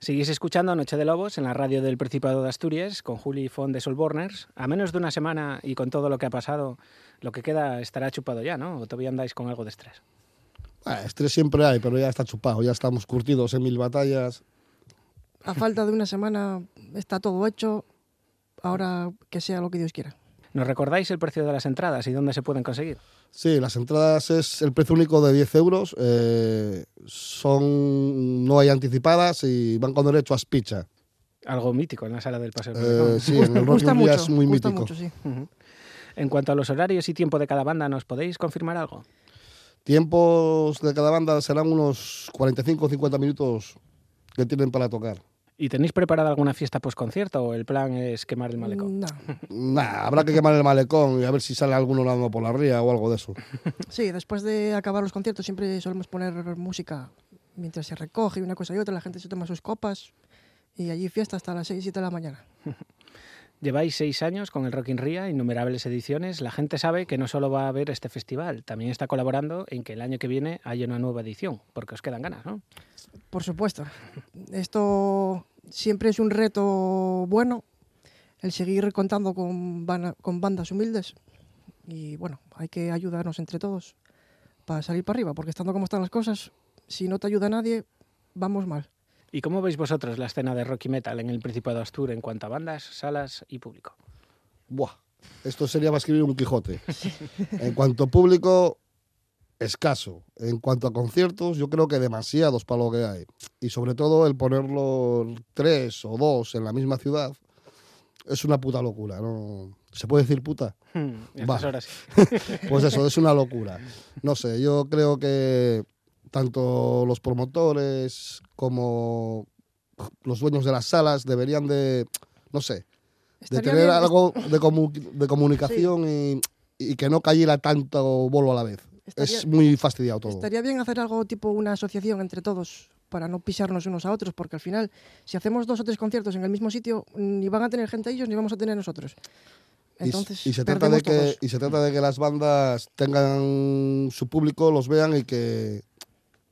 Seguís escuchando Noche de Lobos en la radio del Principado de Asturias con Juli Font de Solborners. A menos de una semana y con todo lo que ha pasado, lo que queda estará chupado ya, ¿no? ¿O todavía andáis con algo de estrés? Ah, estrés siempre hay, pero ya está chupado, ya estamos curtidos en mil batallas. A falta de una semana está todo hecho. Ahora que sea lo que Dios quiera. ¿Nos recordáis el precio de las entradas y dónde se pueden conseguir? Sí, las entradas es el precio único de 10 euros. eh, son no hay anticipadas y van con derecho a spicha. Algo mítico en la sala del Paseo Eh, sí, en el gusta mucho, es muy gusta mítico. mucho, sí. En cuanto a los horarios y tiempo de cada banda, ¿nos podéis confirmar algo? Tiempos de cada banda serán unos 45 o 50 minutos que tienen para tocar. ¿Y tenéis preparada alguna fiesta post-concierto o el plan es quemar el malecón? No. Nah, habrá que quemar el malecón y a ver si sale alguno dando por la ría o algo de eso. <laughs> Sí, después de acabar los conciertos siempre solemos poner música mientras se recoge una cosa y otra, la gente se toma sus copas y allí fiesta hasta las 6, 7 de la mañana. <laughs> Lleváis seis años con el Rock in Ria, innumerables ediciones. La gente sabe que no solo va a haber este festival, también está colaborando en que el año que viene haya una nueva edición, porque os quedan ganas, ¿no? Por supuesto. Esto siempre es un reto bueno, el seguir contando con, con bandas humildes. Y bueno, hay que ayudarnos entre todos para salir para arriba, porque estando como están las cosas, si no te ayuda nadie, vamos mal. ¿Y cómo veis vosotros la escena de rock y metal en el Principado Astur en cuanto a bandas, salas y público? Buah, esto sería para escribir un Quijote. En cuanto a público, escaso. En cuanto a conciertos, yo creo que demasiados para lo que hay. Y sobre todo el ponerlo tres o dos en la misma ciudad es una puta locura. ¿no? ¿Se puede decir puta? Hmm, estas Va. horas. <laughs> Pues eso, es una locura. No sé, yo creo que tanto los promotores como los dueños de las salas deberían de, no sé, de tener bien- algo de, comu- de comunicación y, y que no cayera tanto bolo a la vez. Estaría- es muy fastidiado todo. Estaría bien hacer algo tipo una asociación entre todos para no pisarnos unos a otros, porque al final, si hacemos dos o tres conciertos en el mismo sitio, ni van a tener gente ellos ni vamos a tener nosotros. Y Entonces, y, se trata de que, todos. y se trata de que las bandas tengan su público, los vean y que,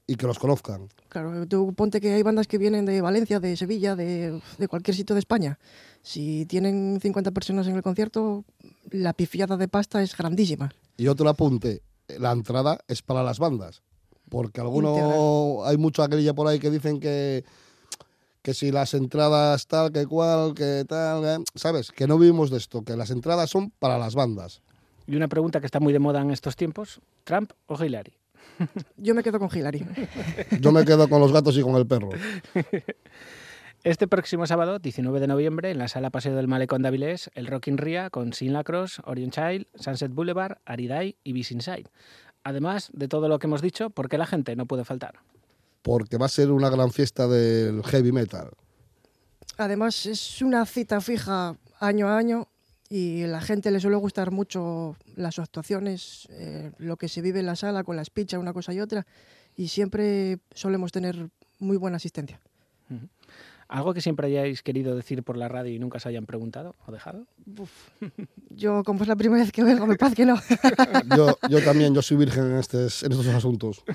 y que los conozcan. Claro, tú ponte que hay bandas que vienen de Valencia, de Sevilla, de, de cualquier sitio de España. Si tienen 50 personas en el concierto, la pifiada de pasta es grandísima. Y otro apunte, la entrada es para las bandas. Porque alguno, hay mucha grilla por ahí que dicen que, que si las entradas tal, que cual, que tal, eh, ¿sabes? Que no vivimos de esto, que las entradas son para las bandas. Y una pregunta que está muy de moda en estos tiempos, ¿Trump o Hillary? Yo me quedo con Hilary. Yo me quedo con los gatos y con el perro. Este próximo sábado, 19 de noviembre, en la sala Paseo del Malecón de Avilés, el Rock in Ria con Sin Lacrosse, Orion Child, Sunset Boulevard, Aridai y Beast Inside. Además de todo lo que hemos dicho, ¿por qué la gente no puede faltar? Porque va a ser una gran fiesta del heavy metal. Además, es una cita fija año a año y la gente le suele gustar mucho las actuaciones, eh, lo que se vive en la sala con la speech, una cosa y otra, y siempre solemos tener muy buena asistencia. ¿Algo que siempre hayáis querido decir por la radio y nunca os hayan preguntado o dejado? <laughs> Yo, como es la primera vez que vengo, me parece que no. <laughs> Yo, yo también, yo soy virgen en, estes, en estos asuntos. <laughs>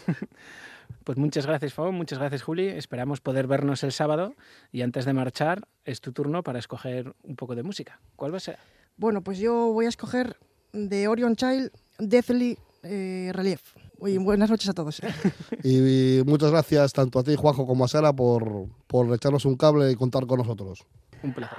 Pues muchas gracias, Fabio, muchas gracias, Juli. Esperamos poder vernos el sábado y antes de marchar es tu turno para escoger un poco de música. ¿Cuál va a ser? Bueno, pues yo voy a escoger de Orion Child Deathly eh, Relief. Y buenas noches a todos. <laughs> Y, y muchas gracias tanto a ti, Juanjo, como a Sara por, por echarnos un cable y contar con nosotros. Un placer.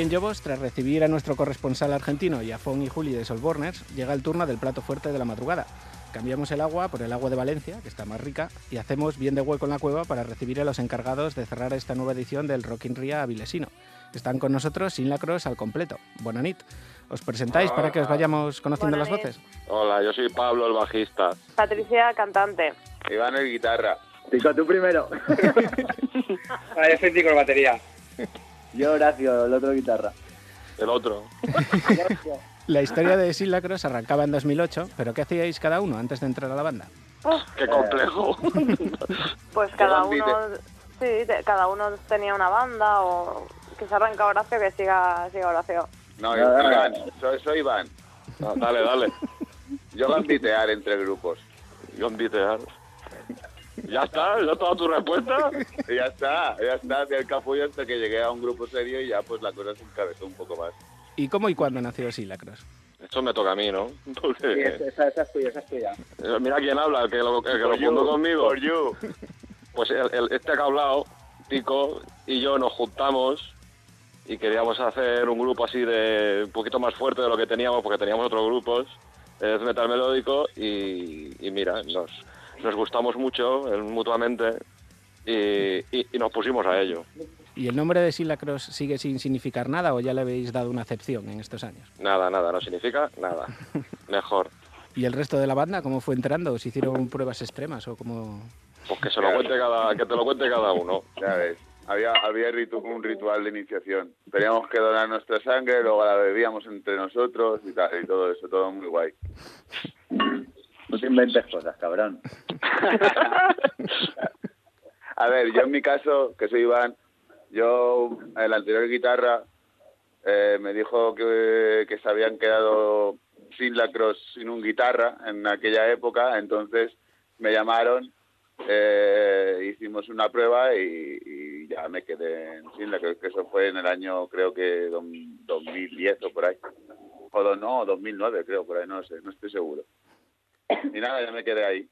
Bien, Jobos, tras recibir a nuestro corresponsal argentino y a Fon y Juli de Solborners, llega el turno del plato fuerte de la madrugada. Cambiamos el agua por el agua de Valencia, que está más rica, y hacemos bien de hueco en la cueva para recibir a los encargados de cerrar esta nueva edición del Rockin' Ria Avilesino. Están con nosotros sin lacros al completo. Bonanit. ¿Os presentáis para que os vayamos conociendo las Bonanit. voces? Hola, yo soy Pablo, el bajista. Patricia, cantante. Iván, el guitarra. Tico, tú primero. Ah, yo soy Tico, batería. Yo, Horacio, el otro guitarra. El otro. <laughs> La historia de Sin Lacros arrancaba en 2008, pero ¿qué hacíais cada uno antes de entrar a la banda? Qué complejo. <laughs> Pues cada Yo uno, sí, te- cada uno tenía una banda o que se arranca Horacio, que siga, siga Horacio. No, No, dale, Iván, dale. soy, soy Iván. No, dale, dale. Yo <laughs> gambitear entre grupos. Gambitear. ¿Ya está? ¿Ya está tu respuesta? Y ya está, ya está. Hacía el capullo hasta que llegué a un grupo serio y ya pues la cosa se encabezó un poco más. ¿Y cómo y cuándo nació Sin Lacros? Esto me toca a mí, ¿no? Sí, esa, esa es tuya, esa es tuya. Eh, Mira quién habla, el que lo, que lo fundó conmigo. for you. Pues el, el- este que ha hablado, Tico, y yo nos juntamos y queríamos hacer un grupo así de un poquito más fuerte de lo que teníamos, porque teníamos otros grupos, death metal melódico, y, y mira, nos, nos gustamos mucho mutuamente y, y- y nos pusimos a ello. ¿Y el nombre de Sin Lacros sigue sin significar nada o ya le habéis dado una acepción en estos años? Nada, nada, no significa nada. <laughs> Mejor. ¿Y el resto de la banda cómo fue entrando? ¿Os hicieron pruebas extremas o cómo...? Pues que se lo cuente cada, que te lo cuente cada uno. Ya ves, había, había ritu- un ritual de iniciación. Teníamos que donar nuestra sangre, luego la bebíamos entre nosotros y, tal, y todo eso, todo muy guay. No te inventes cosas, cabrón. <laughs> A ver, yo en mi caso, que soy Iván, yo, el anterior guitarra, eh, me dijo que, que se habían quedado sin la cross, sin un guitarra en aquella época, entonces me llamaron, eh, hicimos una prueba y, ya me quedé en sin la cross, que eso fue en el año, creo que dom- 2010 o por ahí. O no, 2009 creo, por ahí, no sé, no estoy seguro. <laughs> Y nada, ya me quedé ahí.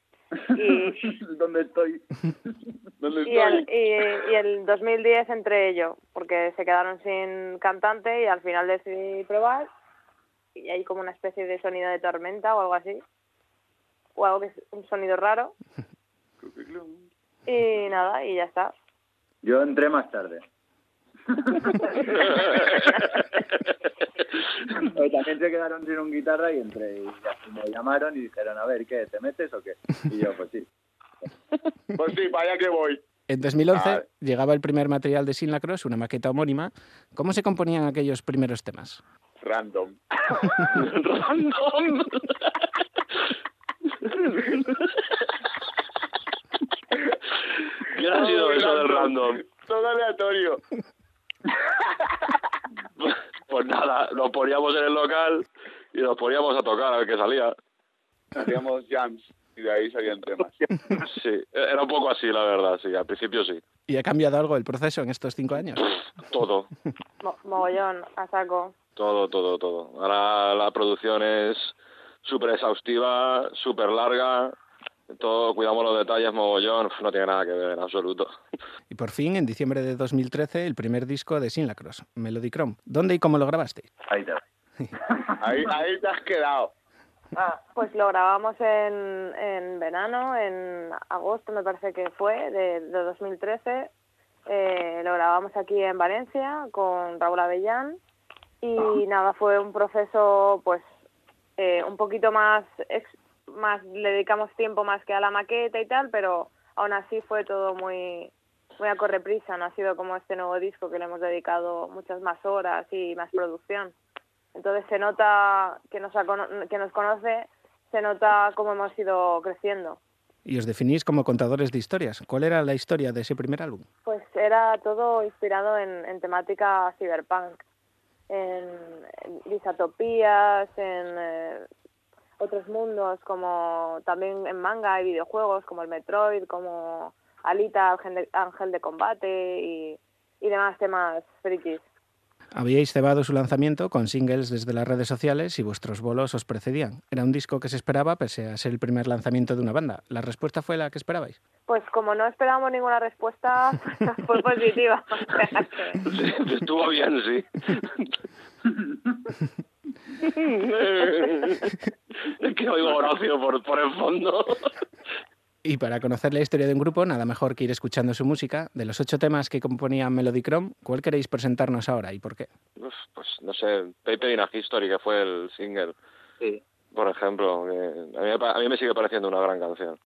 Y, <laughs> ¿Dónde estoy? <laughs> ¿Dónde y, el, y, y el 2010 entre ellos, porque se quedaron sin cantante y al final decidí probar y hay como una especie de sonido de tormenta o algo así, o algo que es un sonido raro y nada, y ya está. Yo entré más tarde. También se quedaron sin un guitarra y y me llamaron y dijeron, a ver, ¿qué? ¿Te metes o qué? Y yo, pues sí. Pues sí, para allá que voy. En 2011 Ah. llegaba el primer material de Sin Lacros, una maqueta homónima. ¿Cómo se componían aquellos primeros temas? Random. ¡Random! ¿Qué ha sido eso del random? Todo aleatorio. Pues nada, nos poníamos en el local y nos poníamos a tocar a ver qué salía. Hacíamos jams y de ahí salían temas. Sí, era un poco así, la verdad, sí, al principio sí. ¿Y ha cambiado algo el proceso en estos cinco años? Todo, Mo- mogollón, a saco. todo, todo, todo. Ahora la producción es súper exhaustiva, súper larga, todo, cuidamos los detalles, mogollón, no tiene nada que ver en absoluto. Y por fin, en diciembre de 2013, el primer disco de Sin Lacros, Melody Chrome. ¿Dónde y cómo lo grabaste? Ahí te Ahí, ahí te has quedado. Ah, pues lo grabamos en, en verano, en agosto me parece que fue, de, de 2013. Eh, lo grabamos aquí en Valencia con Raúl Avellán y nada, fue un proceso pues eh, un poquito más, ex- más, le dedicamos tiempo más que a la maqueta y tal, pero aún así fue todo muy, muy a correprisa, no ha sido como este nuevo disco que le hemos dedicado muchas más horas y más producción. Entonces se nota que nos, que nos conoce, se nota cómo hemos ido creciendo. Y os definís como contadores de historias. ¿Cuál era la historia de ese primer álbum? Pues era todo inspirado en, en temática cyberpunk. en, en disatopías, en eh, otros mundos, como también en manga y videojuegos, como el Metroid, como Alita, Ángel de, Ángel de Combate y, y demás temas frikis. Habíais cebado su lanzamiento con singles desde las redes sociales y vuestros bolos os precedían. Era un disco que se esperaba pese a ser el primer lanzamiento de una banda. ¿La respuesta fue la que esperabais? Pues como no esperábamos ninguna respuesta, <laughs> fue positiva. <laughs> Estuvo bien, sí. <laughs> <laughs> es que oigo Horacio por, por el fondo. Y para conocer la historia de un grupo, nada mejor que ir escuchando su música. De los ocho temas que componían Melody Chrome, ¿cuál queréis presentarnos ahora y por qué? Uf, pues no sé, Paper in a History, que fue el single, Sí. por ejemplo, que a mí, a mí me sigue pareciendo una gran canción.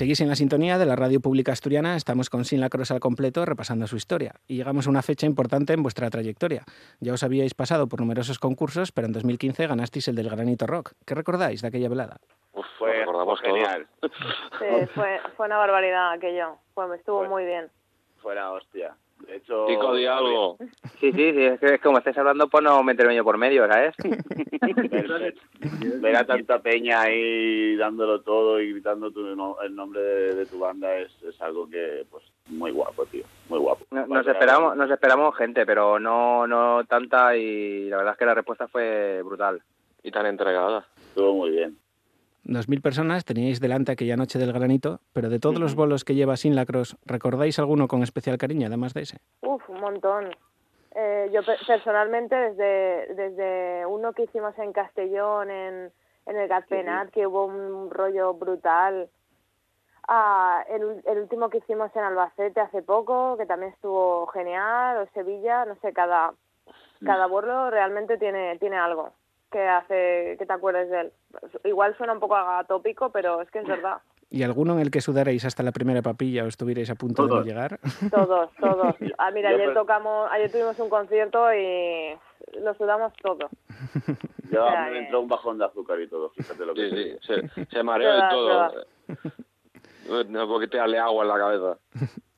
Seguís en la sintonía de la radio pública asturiana, estamos con Sin la Cross al completo repasando su historia y llegamos a una fecha importante en vuestra trayectoria. Ya os habíais pasado por numerosos concursos, pero en 2015 ganasteis el del Granito Rock. ¿Qué recordáis de aquella velada? Uf, fue, fue genial. Sí, fue, fue una barbaridad aquello. Fue, estuvo muy bien. Fue la hostia. De hecho... Chico, di algo. Sí, sí, sí, es que es como estáis hablando, pues no meterme yo por medio, ¿sabes? <laughs> ver, ver a tanta peña ahí dándolo todo y gritando tu, no- el nombre de, de tu banda es, es algo que, pues, muy guapo, tío. Muy guapo. No- Nos esperamos, nos esperamos gente, pero no, no tanta y la verdad es que la respuesta fue brutal. Y tan entregada. Estuvo muy bien. 2.000 personas teníais delante aquella noche del granito, pero de todos los bolos que lleva Sin la Cross, ¿recordáis alguno con especial cariño, además de ese? Uf, un montón. Eh, yo pe- personalmente, desde, desde uno que hicimos en Castellón, en, en el Gatpenat, que hubo un rollo brutal, a el, el último que hicimos en Albacete hace poco, que también estuvo genial, o Sevilla, no sé, cada, cada borlo realmente tiene, tiene algo que hace que te acuerdes de él. Igual suena un poco atópico, pero es que es verdad. ¿Y alguno en el que sudaréis hasta la primera papilla o estuvierais a punto de no Todos. llegar? <laughs> Todos, todos. Ah, mira, ayer tocamos, ayer tuvimos un concierto y lo sudamos todo. Yo O sea, me que- entró un bajón de azúcar y todo, fíjate lo que Sí, te sí, se, se mareó y Verdad, todo. No puedo quitarle agua en la cabeza. <laughs>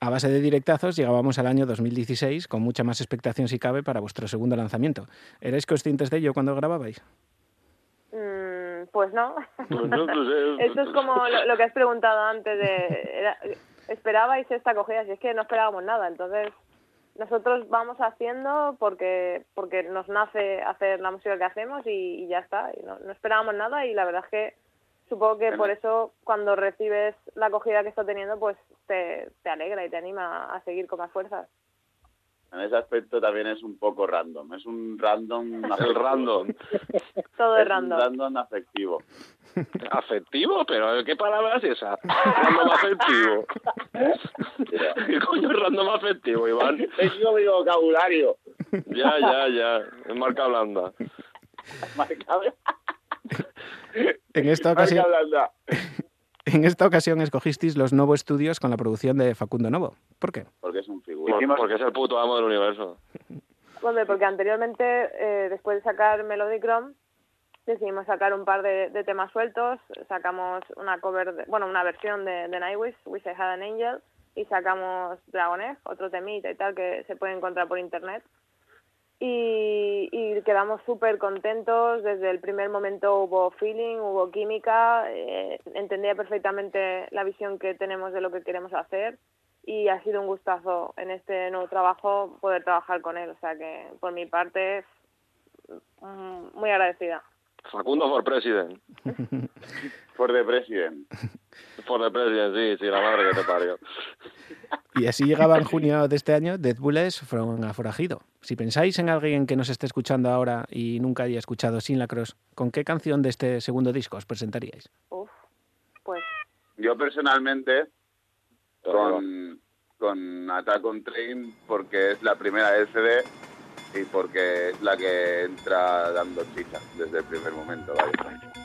A base de directazos llegábamos al año 2016 con mucha más expectación si cabe para vuestro segundo lanzamiento. ¿Erais conscientes de ello cuando grababais? Mm, pues no. Pues no, pues, <laughs> eh, Esto es como lo, lo que has preguntado antes de... era- ¿Esperabais esta acogida? Si es que no esperábamos nada, entonces nosotros vamos haciendo porque porque nos nace hacer la música que hacemos y, y ya está. Y no, no esperábamos nada y la verdad es que supongo que por eso cuando recibes la acogida que está teniendo pues te, te alegra y te anima a seguir con más fuerzas. En ese aspecto también es un poco random. Es un random... <laughs> El random. Todo Es es random. un random afectivo. <laughs> ¿Afectivo? ¿Pero qué palabra es esa? <laughs> Random afectivo. ¿Qué coño es random afectivo, Iván? He sido mi vocabulario. Ya, ya, ya. Es marca blanda. Marca, <laughs> En esta ocasión, <laughs> en esta ocasión escogisteis los Novo Estudios con la producción de Facundo Novo. ¿Por qué? Porque es un figura. Por- Porque es el puto amo del universo. <laughs> Hombre, porque anteriormente, eh, después de sacar Melodicrom, decidimos sacar un par de, de temas sueltos, sacamos una cover, de- bueno, una versión de, de Nightwish, Wish I Had an Angel, y sacamos Dragon Egg, otro temita y tal que se puede encontrar por internet. Y, y quedamos súper contentos, desde el primer momento hubo feeling, hubo química, eh, entendía perfectamente la visión que tenemos de lo que queremos hacer y ha sido un gustazo en este nuevo trabajo poder trabajar con él. O sea que por mi parte, mm, muy agradecida. Facundo for president. <laughs> For the president. For the president, sí, sí, la madre que te parió. Y así llegaba en <laughs> junio de este año Dead Bullets from a Forajido. Si pensáis en alguien que nos esté escuchando ahora y nunca haya escuchado Sin la Cross, ¿con qué canción de este segundo disco os presentaríais? Uf, pues Yo personalmente con, con Attack on Train porque es la primera del CD y porque es la que entra dando chicha desde el primer momento. vaya.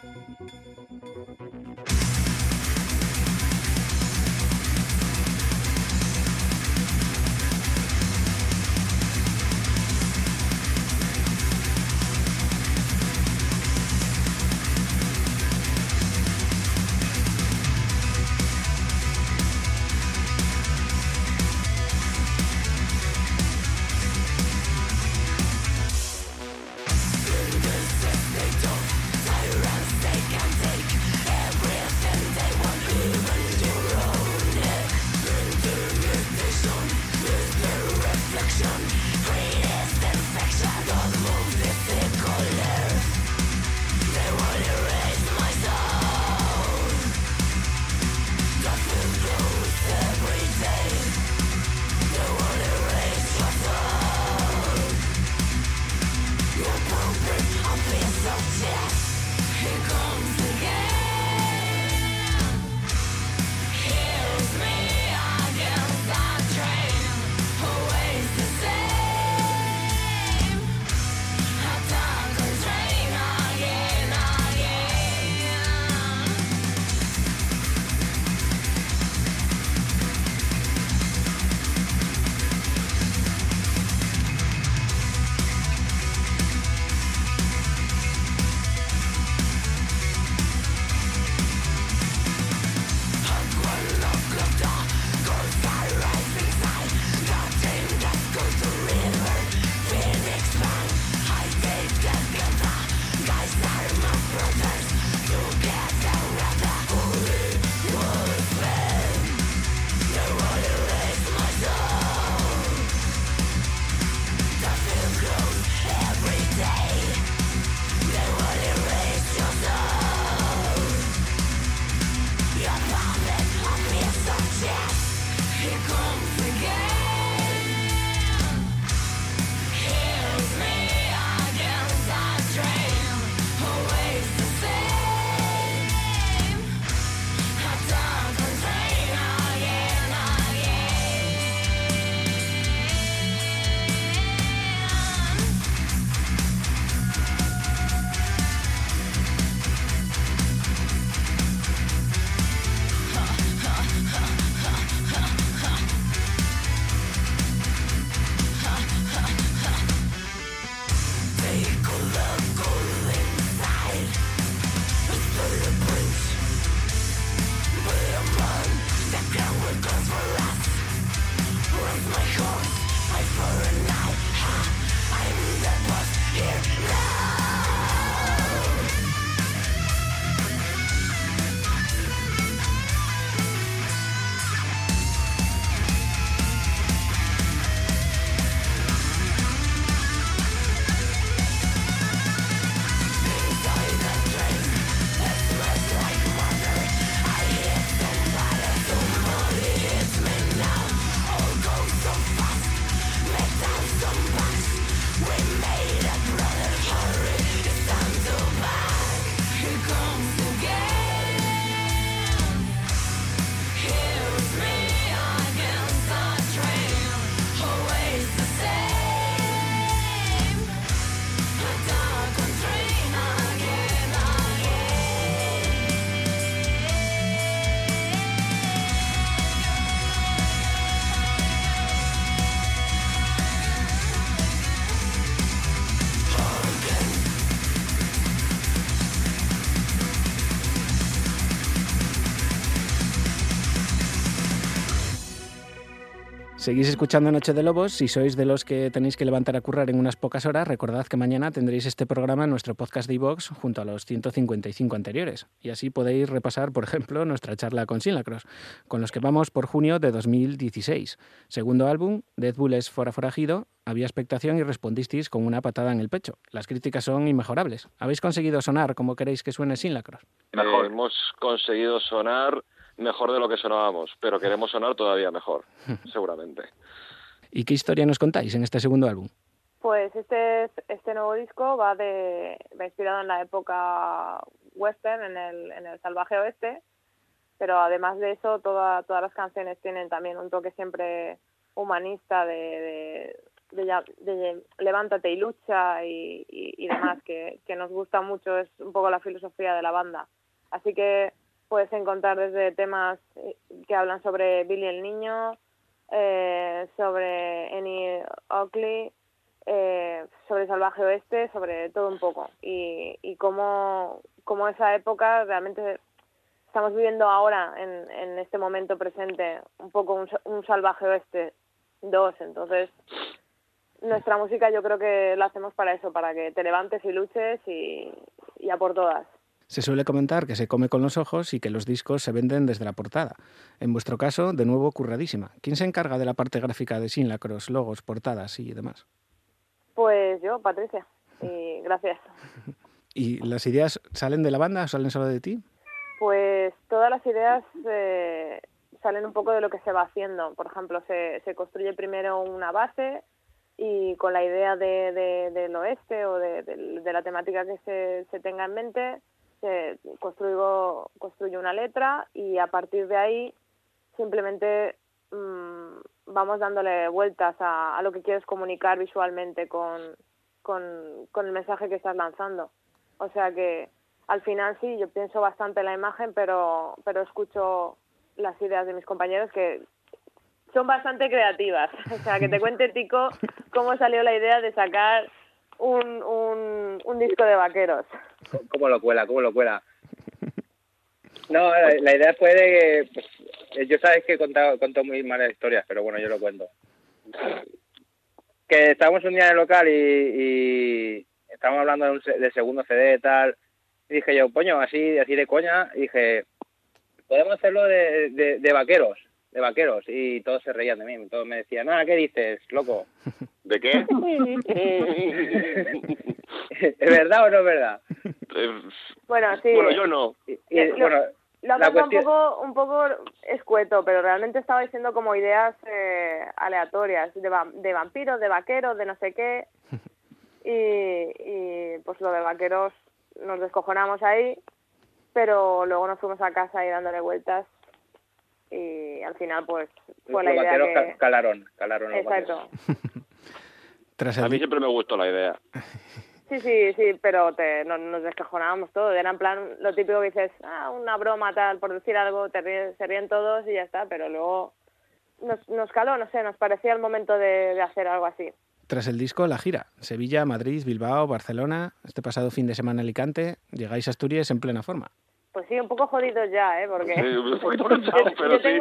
Seguís escuchando Noche de Lobos. Si sois de los que tenéis que levantar a currar en unas pocas horas, recordad que mañana tendréis este programa en nuestro podcast de iVox junto a los 155 anteriores. Y así podéis repasar, por ejemplo, nuestra charla con Sinlacros, con los que vamos por junio de 2016. Segundo álbum, Dead Bull es Fora Forajido, había expectación y respondisteis con una patada en el pecho. Las críticas son inmejorables. ¿Habéis conseguido sonar como queréis que suene Sinlacros? Eh, hemos conseguido sonar mejor de lo que sonábamos, pero queremos sonar todavía mejor, <laughs> seguramente. ¿Y qué historia nos contáis en este segundo álbum? Pues este, este nuevo disco va, de, va inspirado en la época western, en el, en el salvaje oeste, pero además de eso, toda, todas las canciones tienen también un toque siempre humanista de, de, de, levántate y lucha y, y, y demás, que, que nos gusta mucho, es un poco la filosofía de la banda. Así que puedes encontrar desde temas eh, que hablan sobre Billy el Niño, eh, sobre Annie Oakley, eh, sobre Salvaje Oeste, sobre todo un poco. Y, y cómo, cómo esa época realmente estamos viviendo ahora, en, en este momento presente, un poco un, un Salvaje Oeste 2. Entonces, nuestra música yo creo que la hacemos para eso, para que te levantes y luches y, y a por todas. Se suele comentar que se come con los ojos y que los discos se venden desde la portada. En vuestro caso, de nuevo, curradísima. ¿Quién se encarga de la parte gráfica de Sinlacros, logos, portadas y demás? Pues yo, Patricia. <laughs> Y gracias. ¿Y las ideas salen de la banda o salen solo de ti? Pues todas las ideas eh, salen un poco de lo que se va haciendo. Por ejemplo, se, se construye primero una base y con la idea de, de, del oeste o de, de, la temática que se, se tenga en mente, se construyo, construyo una letra y a partir de ahí simplemente mmm, vamos dándole vueltas a, a, lo que quieres comunicar visualmente con, con, con, el mensaje que estás lanzando. O sea que al final sí, yo pienso bastante en la imagen, pero, pero escucho las ideas de mis compañeros que son bastante creativas. O sea, que te cuente Tico cómo salió la idea de sacar un, un, un disco de vaqueros. ¿Cómo lo cuela? ¿Cómo lo cuela? No, la, idea fue de que, pues, yo sabes que he contado, contado muy malas historias, pero bueno, yo lo cuento. Que estábamos un día en el local y, y estábamos hablando de un de segundo CD y tal, y dije yo, coño, así, así de coña, dije, podemos hacerlo de, de vaqueros de vaqueros y todos se reían de mí, todos me decían, ah, ¿qué dices, loco? <laughs> ¿De qué? <laughs> ¿Es verdad o no es verdad? Bueno, sí. Bueno, yo no. Y, y, lo, bueno, lo la cuestión... un poco, un poco escueto, pero realmente estaba diciendo como ideas eh, aleatorias, de, va de vampiros, de vaqueros, de no sé qué. <laughs> Y, y pues lo de vaqueros nos descojonamos ahí, pero luego nos fuimos a casa y dándole vueltas y al final pues fue la los idea vaqueros que... calaron, calaron los Exacto. <laughs> Tras A mí siempre me gustó la idea. <laughs> Sí, sí, sí, pero te, nos, nos descojonábamos todos. Era en plan lo típico que dices, ah, una broma tal, por decir algo, te ríes, se ríen todos y ya está, pero luego nos, nos caló, no sé, nos parecía el momento de, de hacer algo así. Tras el disco, la gira. Sevilla, Madrid, Bilbao, Barcelona. Este pasado fin de semana Alicante. Llegáis a Asturias en plena forma. Pues sí, un poco jodidos ya, ¿eh? Porque Sí, un poquito <laughs> yo, cansado, pero yo sí.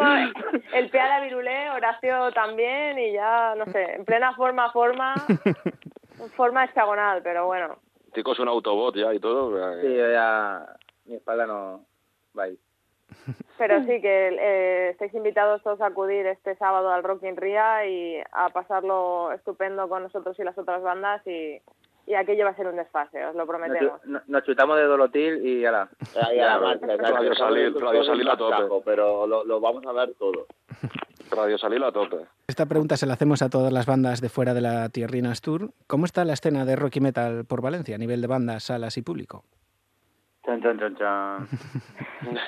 el pie a la virulé, Horacio también y ya, no sé, en plena forma, forma, <laughs> forma hexagonal, pero bueno. Tico es un autobot ya y todo. Sí, yo ya mi espalda no va ahí. Pero sí, <laughs> que eh, estáis invitados todos a acudir este sábado al Rock in Ria y a pasarlo estupendo con nosotros y las otras bandas y, y aquello va a ser un desfase, os lo Nos, prometemos. chu- no- nos chutamos de Dolotil y ala. Ya, ya, marcha, exacto. Radio Salil, Radio Salil a tope. Pero lo, lo vamos a ver todo. <laughs> Radio Salil a tope. Esta pregunta se la hacemos a todas las bandas de fuera de la Tierrinas Tour. ¿Cómo está la escena de rock y metal por Valencia a nivel de bandas, salas y público? Chan, chan, chan, chan. <laughs>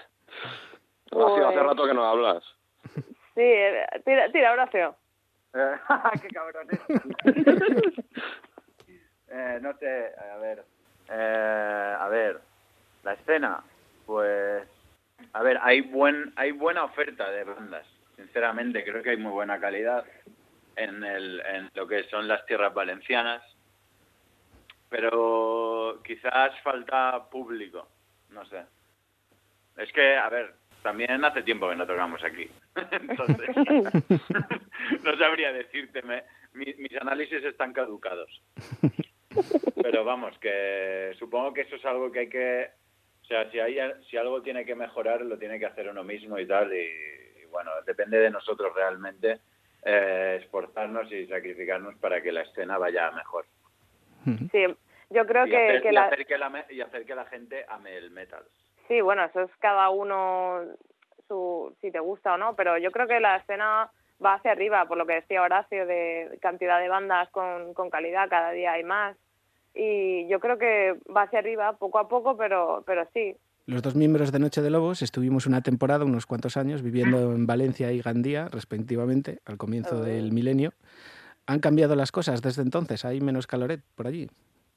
Horacio, hace Pues- rato que no hablas. Sí, eh, tira, tira Horacio. <laughs> ¡Qué cabrones! Eh, no sé, a ver. Eh, a ver, la escena, pues. A ver, hay buen hay buena oferta de bandas. Sinceramente, creo que hay muy buena calidad en, el, en lo que son las tierras valencianas. Pero quizás falta público, no sé. Es que, a ver, también hace tiempo que no tocamos aquí. <laughs> Entonces, <laughs> no sabría decirte, me- mi- mis análisis están caducados. <laughs> Pero vamos, que supongo que eso es algo que hay que, o sea, si hay, si algo tiene que mejorar, lo tiene que hacer uno mismo y tal, y, y bueno, depende de nosotros realmente eh, esforzarnos y sacrificarnos para que la escena vaya mejor. Sí, yo creo y, que, hacer, que y la... hacer que la me- y hacer que la gente ame el metal. Sí, bueno, eso es cada uno su si te gusta o no, pero yo creo que la escena va hacia arriba, por lo que decía Horacio, de cantidad de bandas con, con calidad, cada día hay más. Y yo creo que va hacia arriba poco a poco, pero, pero sí. Los dos miembros de Noche de Lobos estuvimos una temporada, unos cuantos años, viviendo en Valencia y Gandía, respectivamente, al comienzo del milenio. ¿Han cambiado las cosas desde entonces? ¿Hay menos caloret por allí?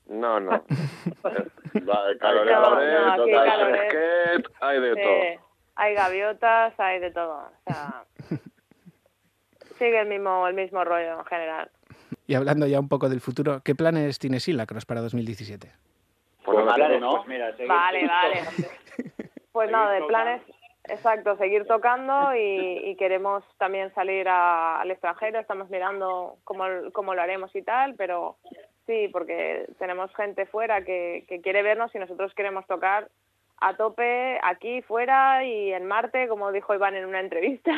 No, no. <laughs> Va, Caloret, No, caloret, no, aquí total, caloret. fresquet, hay de Sí, todo. hay gaviotas, hay de todo. O sea, <laughs> sigue el mismo, el mismo rollo en general. Y hablando ya un poco del futuro, ¿qué planes tiene Silacros para 2017? Pues Pues vale, ¿no? pues mira, Vale, vale. Pues <laughs> nada, de planes, exacto, seguir tocando y, <laughs> y queremos también salir a- al extranjero, estamos mirando cómo, cómo lo haremos y tal, pero sí, porque tenemos gente fuera que, que quiere vernos y nosotros queremos tocar a tope aquí, fuera y en Marte, como dijo Iván en una entrevista.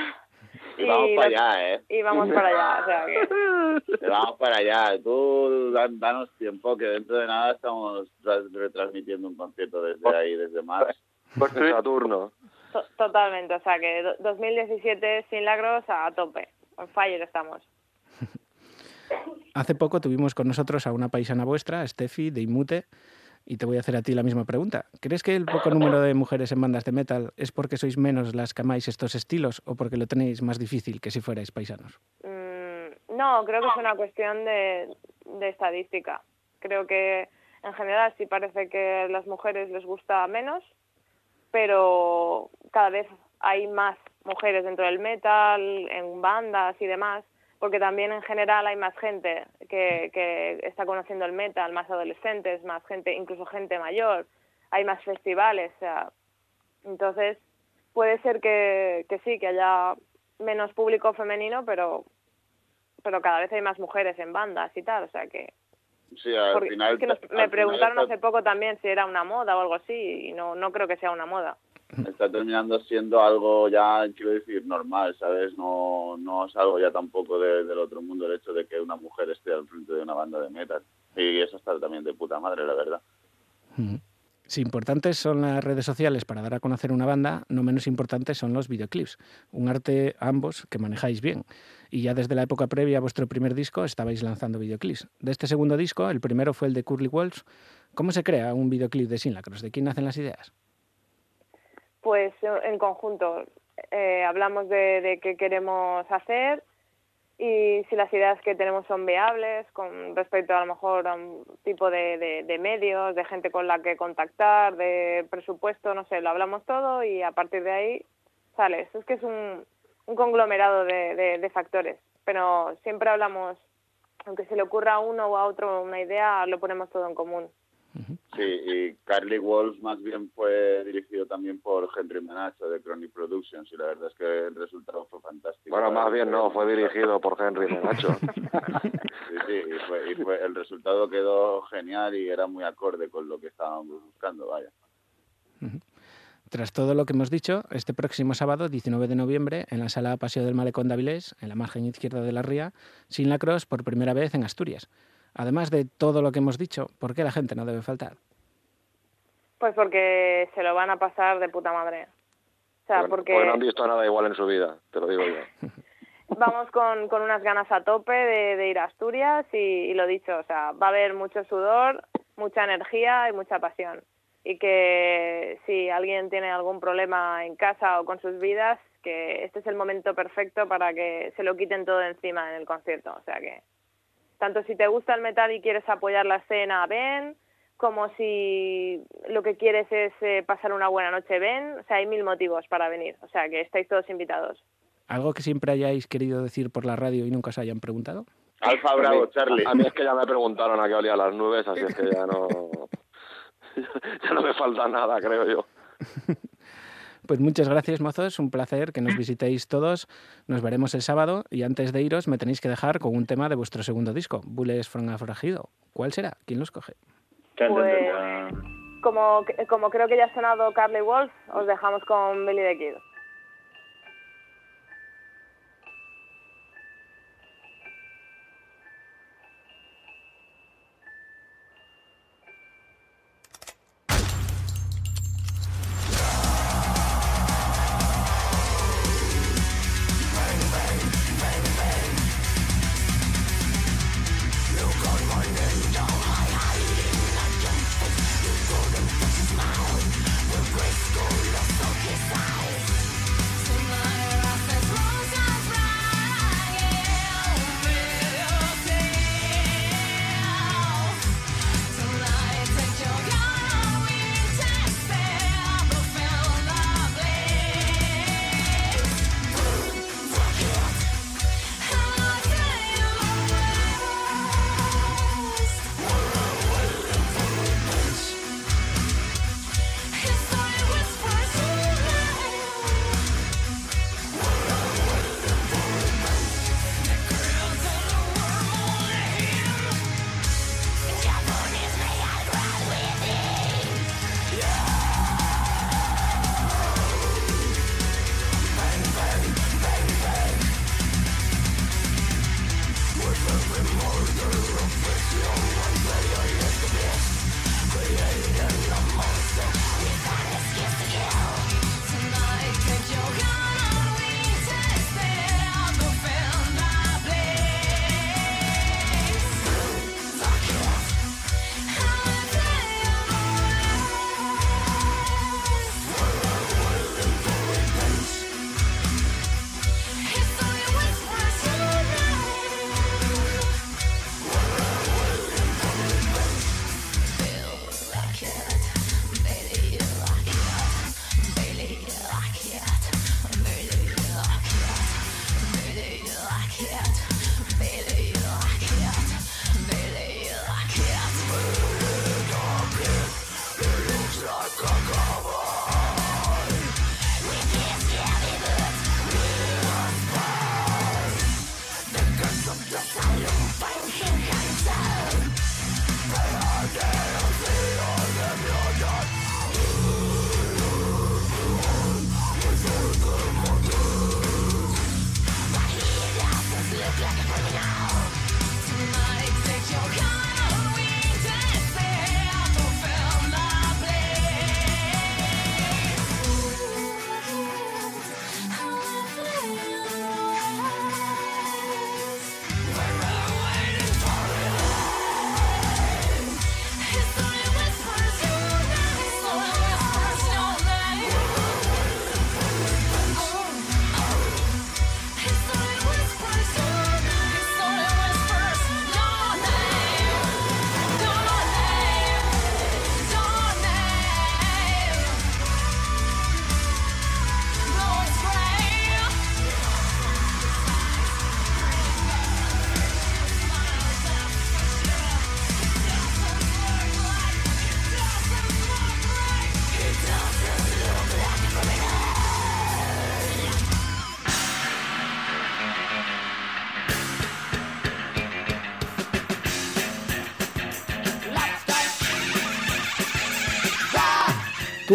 Y vamos para los- allá, ¿eh? Y vamos para allá, o sea que... Y <laughs> vamos para allá. Tú dan- danos tiempo, que dentro de nada estamos retransmitiendo un concierto desde ahí, desde Mars. Pues Saturno. <laughs> To- Totalmente, o sea que do- 2017 sin lagros a tope. On fire estamos. <laughs> Hace poco tuvimos con nosotros a una paisana vuestra, Steffi, de Imute, y te voy a hacer a ti la misma pregunta. ¿Crees que el poco número de mujeres en bandas de metal es porque sois menos las que amáis estos estilos o porque lo tenéis más difícil que si fuerais paisanos? Mm, no, creo que es una cuestión de, de estadística. Creo que en general sí parece que a las mujeres les gusta menos, pero cada vez hay más mujeres dentro del metal, en bandas y demás, porque también en general hay más gente que, que está conociendo el metal, más adolescentes, más gente, incluso gente mayor, hay más festivales, o sea, entonces puede ser que, que sí, que haya menos público femenino, pero pero cada vez hay más mujeres en bandas y tal, o sea que Sí, al porque final... es que nos- al me preguntaron hace poco también si era una moda o algo así y no no creo que sea una moda. Está terminando siendo algo ya, quiero decir, normal, ¿sabes? No, no es algo ya tampoco de- del otro mundo el hecho de que una mujer esté al frente de una banda de metal. Y eso está también de puta madre, la verdad. Si importantes son las redes sociales para dar a conocer una banda, no menos importantes son los videoclips, un arte ambos que manejáis bien. Y ya desde la época previa a vuestro primer disco estabais lanzando videoclips. De este segundo disco, el primero fue el de Curly Walls. ¿Cómo se crea un videoclip de Sinlacros? ¿De quién nacen las ideas? Pues en conjunto eh, hablamos de, de qué queremos hacer y si las ideas que tenemos son viables con respecto a lo mejor a un tipo de, medios, de gente con la que contactar, de presupuesto, no sé, lo hablamos todo y a partir de ahí sale. Es que es un, un conglomerado de factores, pero siempre hablamos, aunque se le ocurra a uno o a otro una idea, lo ponemos todo en común. Sí, y Carly Walls más bien fue dirigido también por Henry Menacho de Chronic Productions y la verdad es que el resultado fue fantástico. Bueno, más bien no, fue dirigido por Henry Menacho. <laughs> Sí, sí, y, fue, y fue- el resultado quedó genial y era muy acorde con lo que estábamos buscando, vaya. Tras todo lo que hemos dicho, este próximo sábado, 19 de noviembre, en la sala Paseo del Malecón de Avilés, en la margen izquierda de la ría, sin lacros por primera vez en Asturias. Además de todo lo que hemos dicho, ¿por qué la gente no debe faltar? Pues porque se lo van a pasar de puta madre. O sea, Bueno, porque... no han visto nada igual en su vida, te lo digo yo. <laughs> vamos con, con unas ganas a tope de, de ir a Asturias y, y lo dicho, o sea, va a haber mucho sudor, mucha energía y mucha pasión. Y que si alguien tiene algún problema en casa o con sus vidas, que este es el momento perfecto para que se lo quiten todo encima en el concierto. O sea que, tanto si te gusta el metal y quieres apoyar la escena, ven, como si lo que quieres es eh, pasar una buena noche, ven. O sea, hay mil motivos para venir. O sea que estáis todos invitados. ¿Algo que siempre hayáis querido decir por la radio y nunca os hayan preguntado? Alfa Bravo, Charlie. A mí es que ya me preguntaron a qué olía las nubes, así es que ya no... <laughs> ya no me falta nada, creo yo. Pues muchas gracias, mozos. Un placer que nos visitéis todos. Nos veremos el sábado y antes de iros me tenéis que dejar con un tema de vuestro segundo disco, Bulles from a Forajido. ¿Cuál será? ¿Quién lo escoge? Pues, como, como creo que ya ha sonado Carly Wolf, os dejamos con Billy the Kid.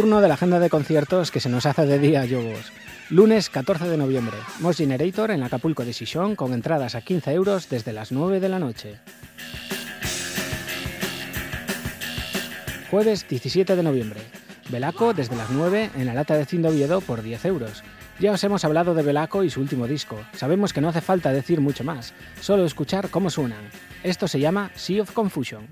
Turno de la agenda de conciertos que se nos hace de día, Yogos. Lunes 14 de noviembre, Moss Generator en Acapulco de Sison con entradas a 15 euros desde las 9 de la noche. Jueves 17 de noviembre, Belaco desde las 9 en la lata de Cindo Oviedo por 10 euros. Ya os hemos hablado de Belaco y su último disco. Sabemos que no hace falta decir mucho más, solo escuchar cómo suenan. Esto se llama Sea of Confusion.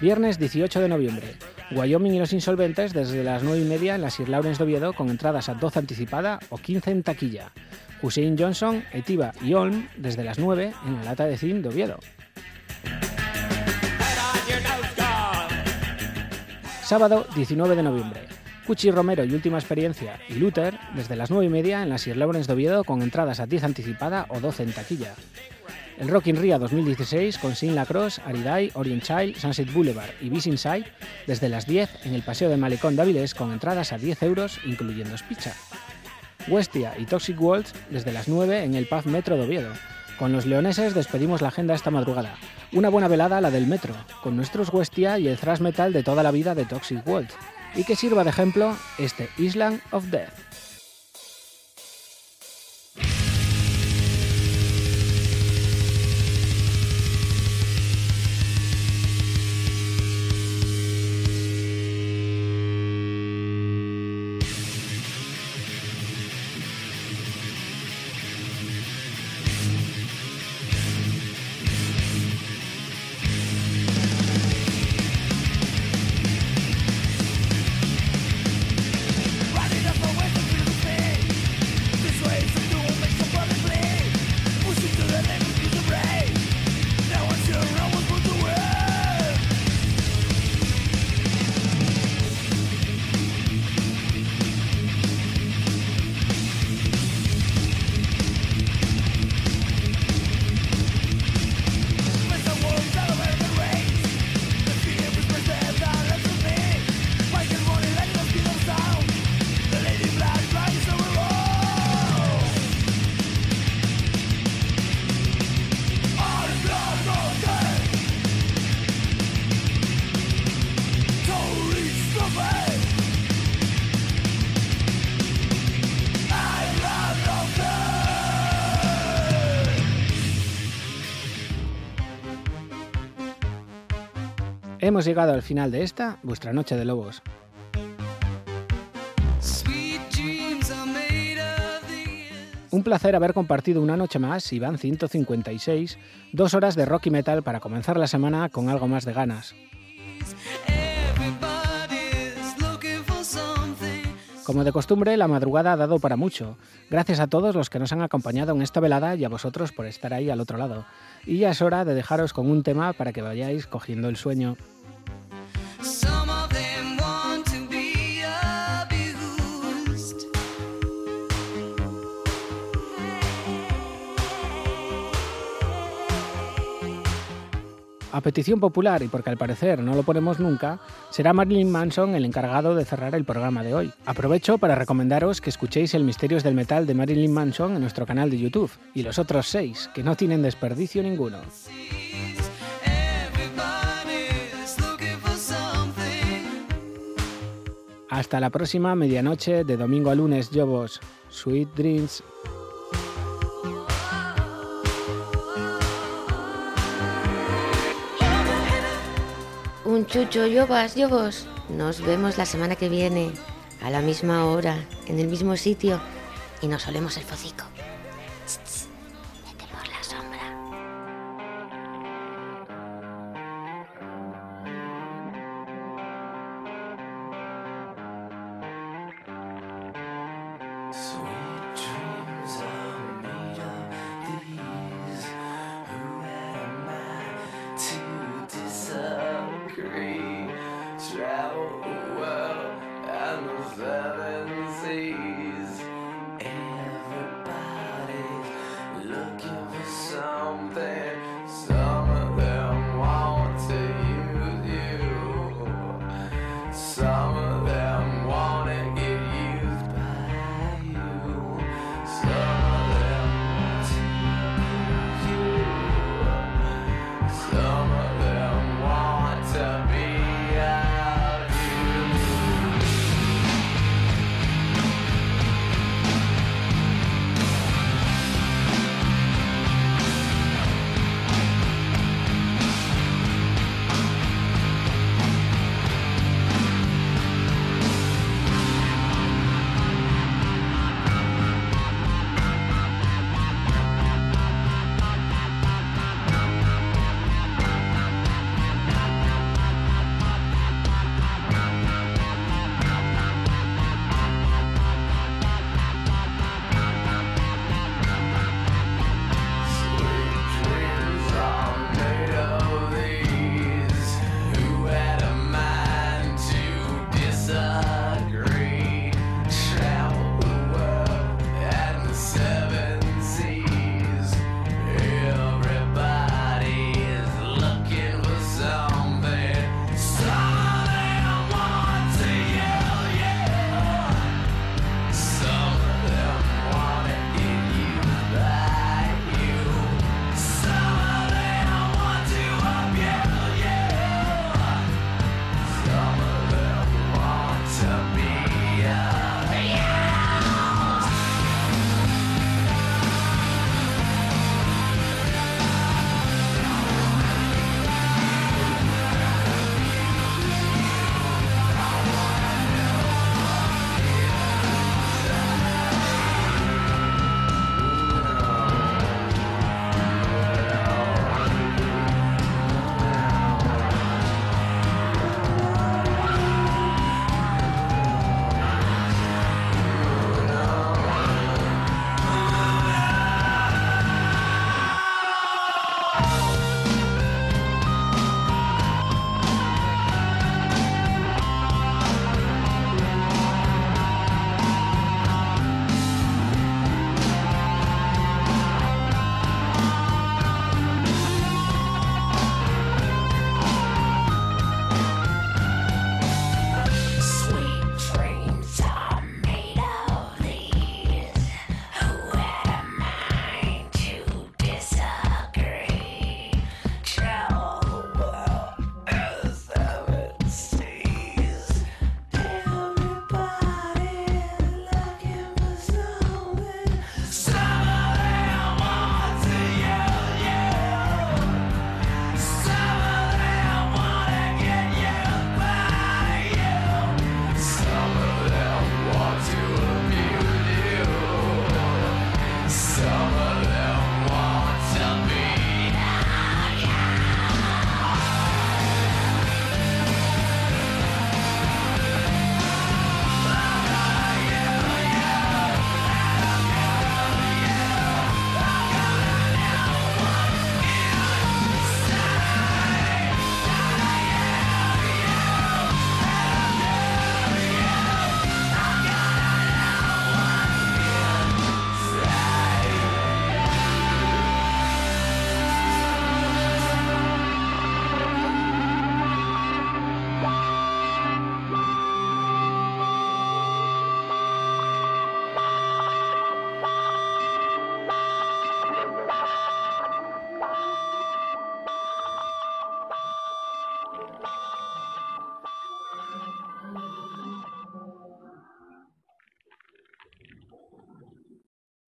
Viernes 18 de noviembre. Wyoming y los insolventes desde las 9 y media en la Sir Lawrence de Oviedo con entradas a 12 anticipada o 15 en taquilla. Hussein Johnson, Etiva y Olm desde las 9 en la lata de cine de Oviedo. Sábado 19 de noviembre. Cuchi Romero y Última Experiencia y Luther desde las 9 y media en la Sir Lawrence de Oviedo con entradas a 10 anticipada o 12 en taquilla. El Rock in Ria 2016 con Sin Lacrosse, Aridai, Orient Child, Sunset Boulevard y Beast Inside desde las 10 en el Paseo de Malecón de con entradas a 10 euros incluyendo Spicha. Westia y Toxic Waltz desde las 9 en el Pub Metro de Oviedo. Con los leoneses despedimos la agenda esta madrugada. Una buena velada la del metro, con nuestros Westia y el thrash metal de toda la vida de Toxic Waltz. Y que sirva de ejemplo este Island of Death. Hemos llegado al final de esta, vuestra noche de lobos. Un placer haber compartido una noche más, Iván 156, dos horas de rock y metal para comenzar la semana con algo más de ganas. Como de costumbre, la madrugada ha dado para mucho. Gracias a todos los que nos han acompañado en esta velada y a vosotros por estar ahí al otro lado. Y ya es hora de dejaros con un tema para que vayáis cogiendo el sueño. A petición popular y porque al parecer no lo ponemos nunca, será Marilyn Manson el encargado de cerrar el programa de hoy. Aprovecho para recomendaros que escuchéis el Misterios del Metal de Marilyn Manson en nuestro canal de YouTube y los otros seis, que no tienen desperdicio ninguno. Hasta la próxima medianoche de domingo a lunes, Jobos. Sweet Dreams. Un chucho, Yobas, Yobos. Nos vemos la semana que viene, a la misma hora, en el mismo sitio, y nos olemos el focico.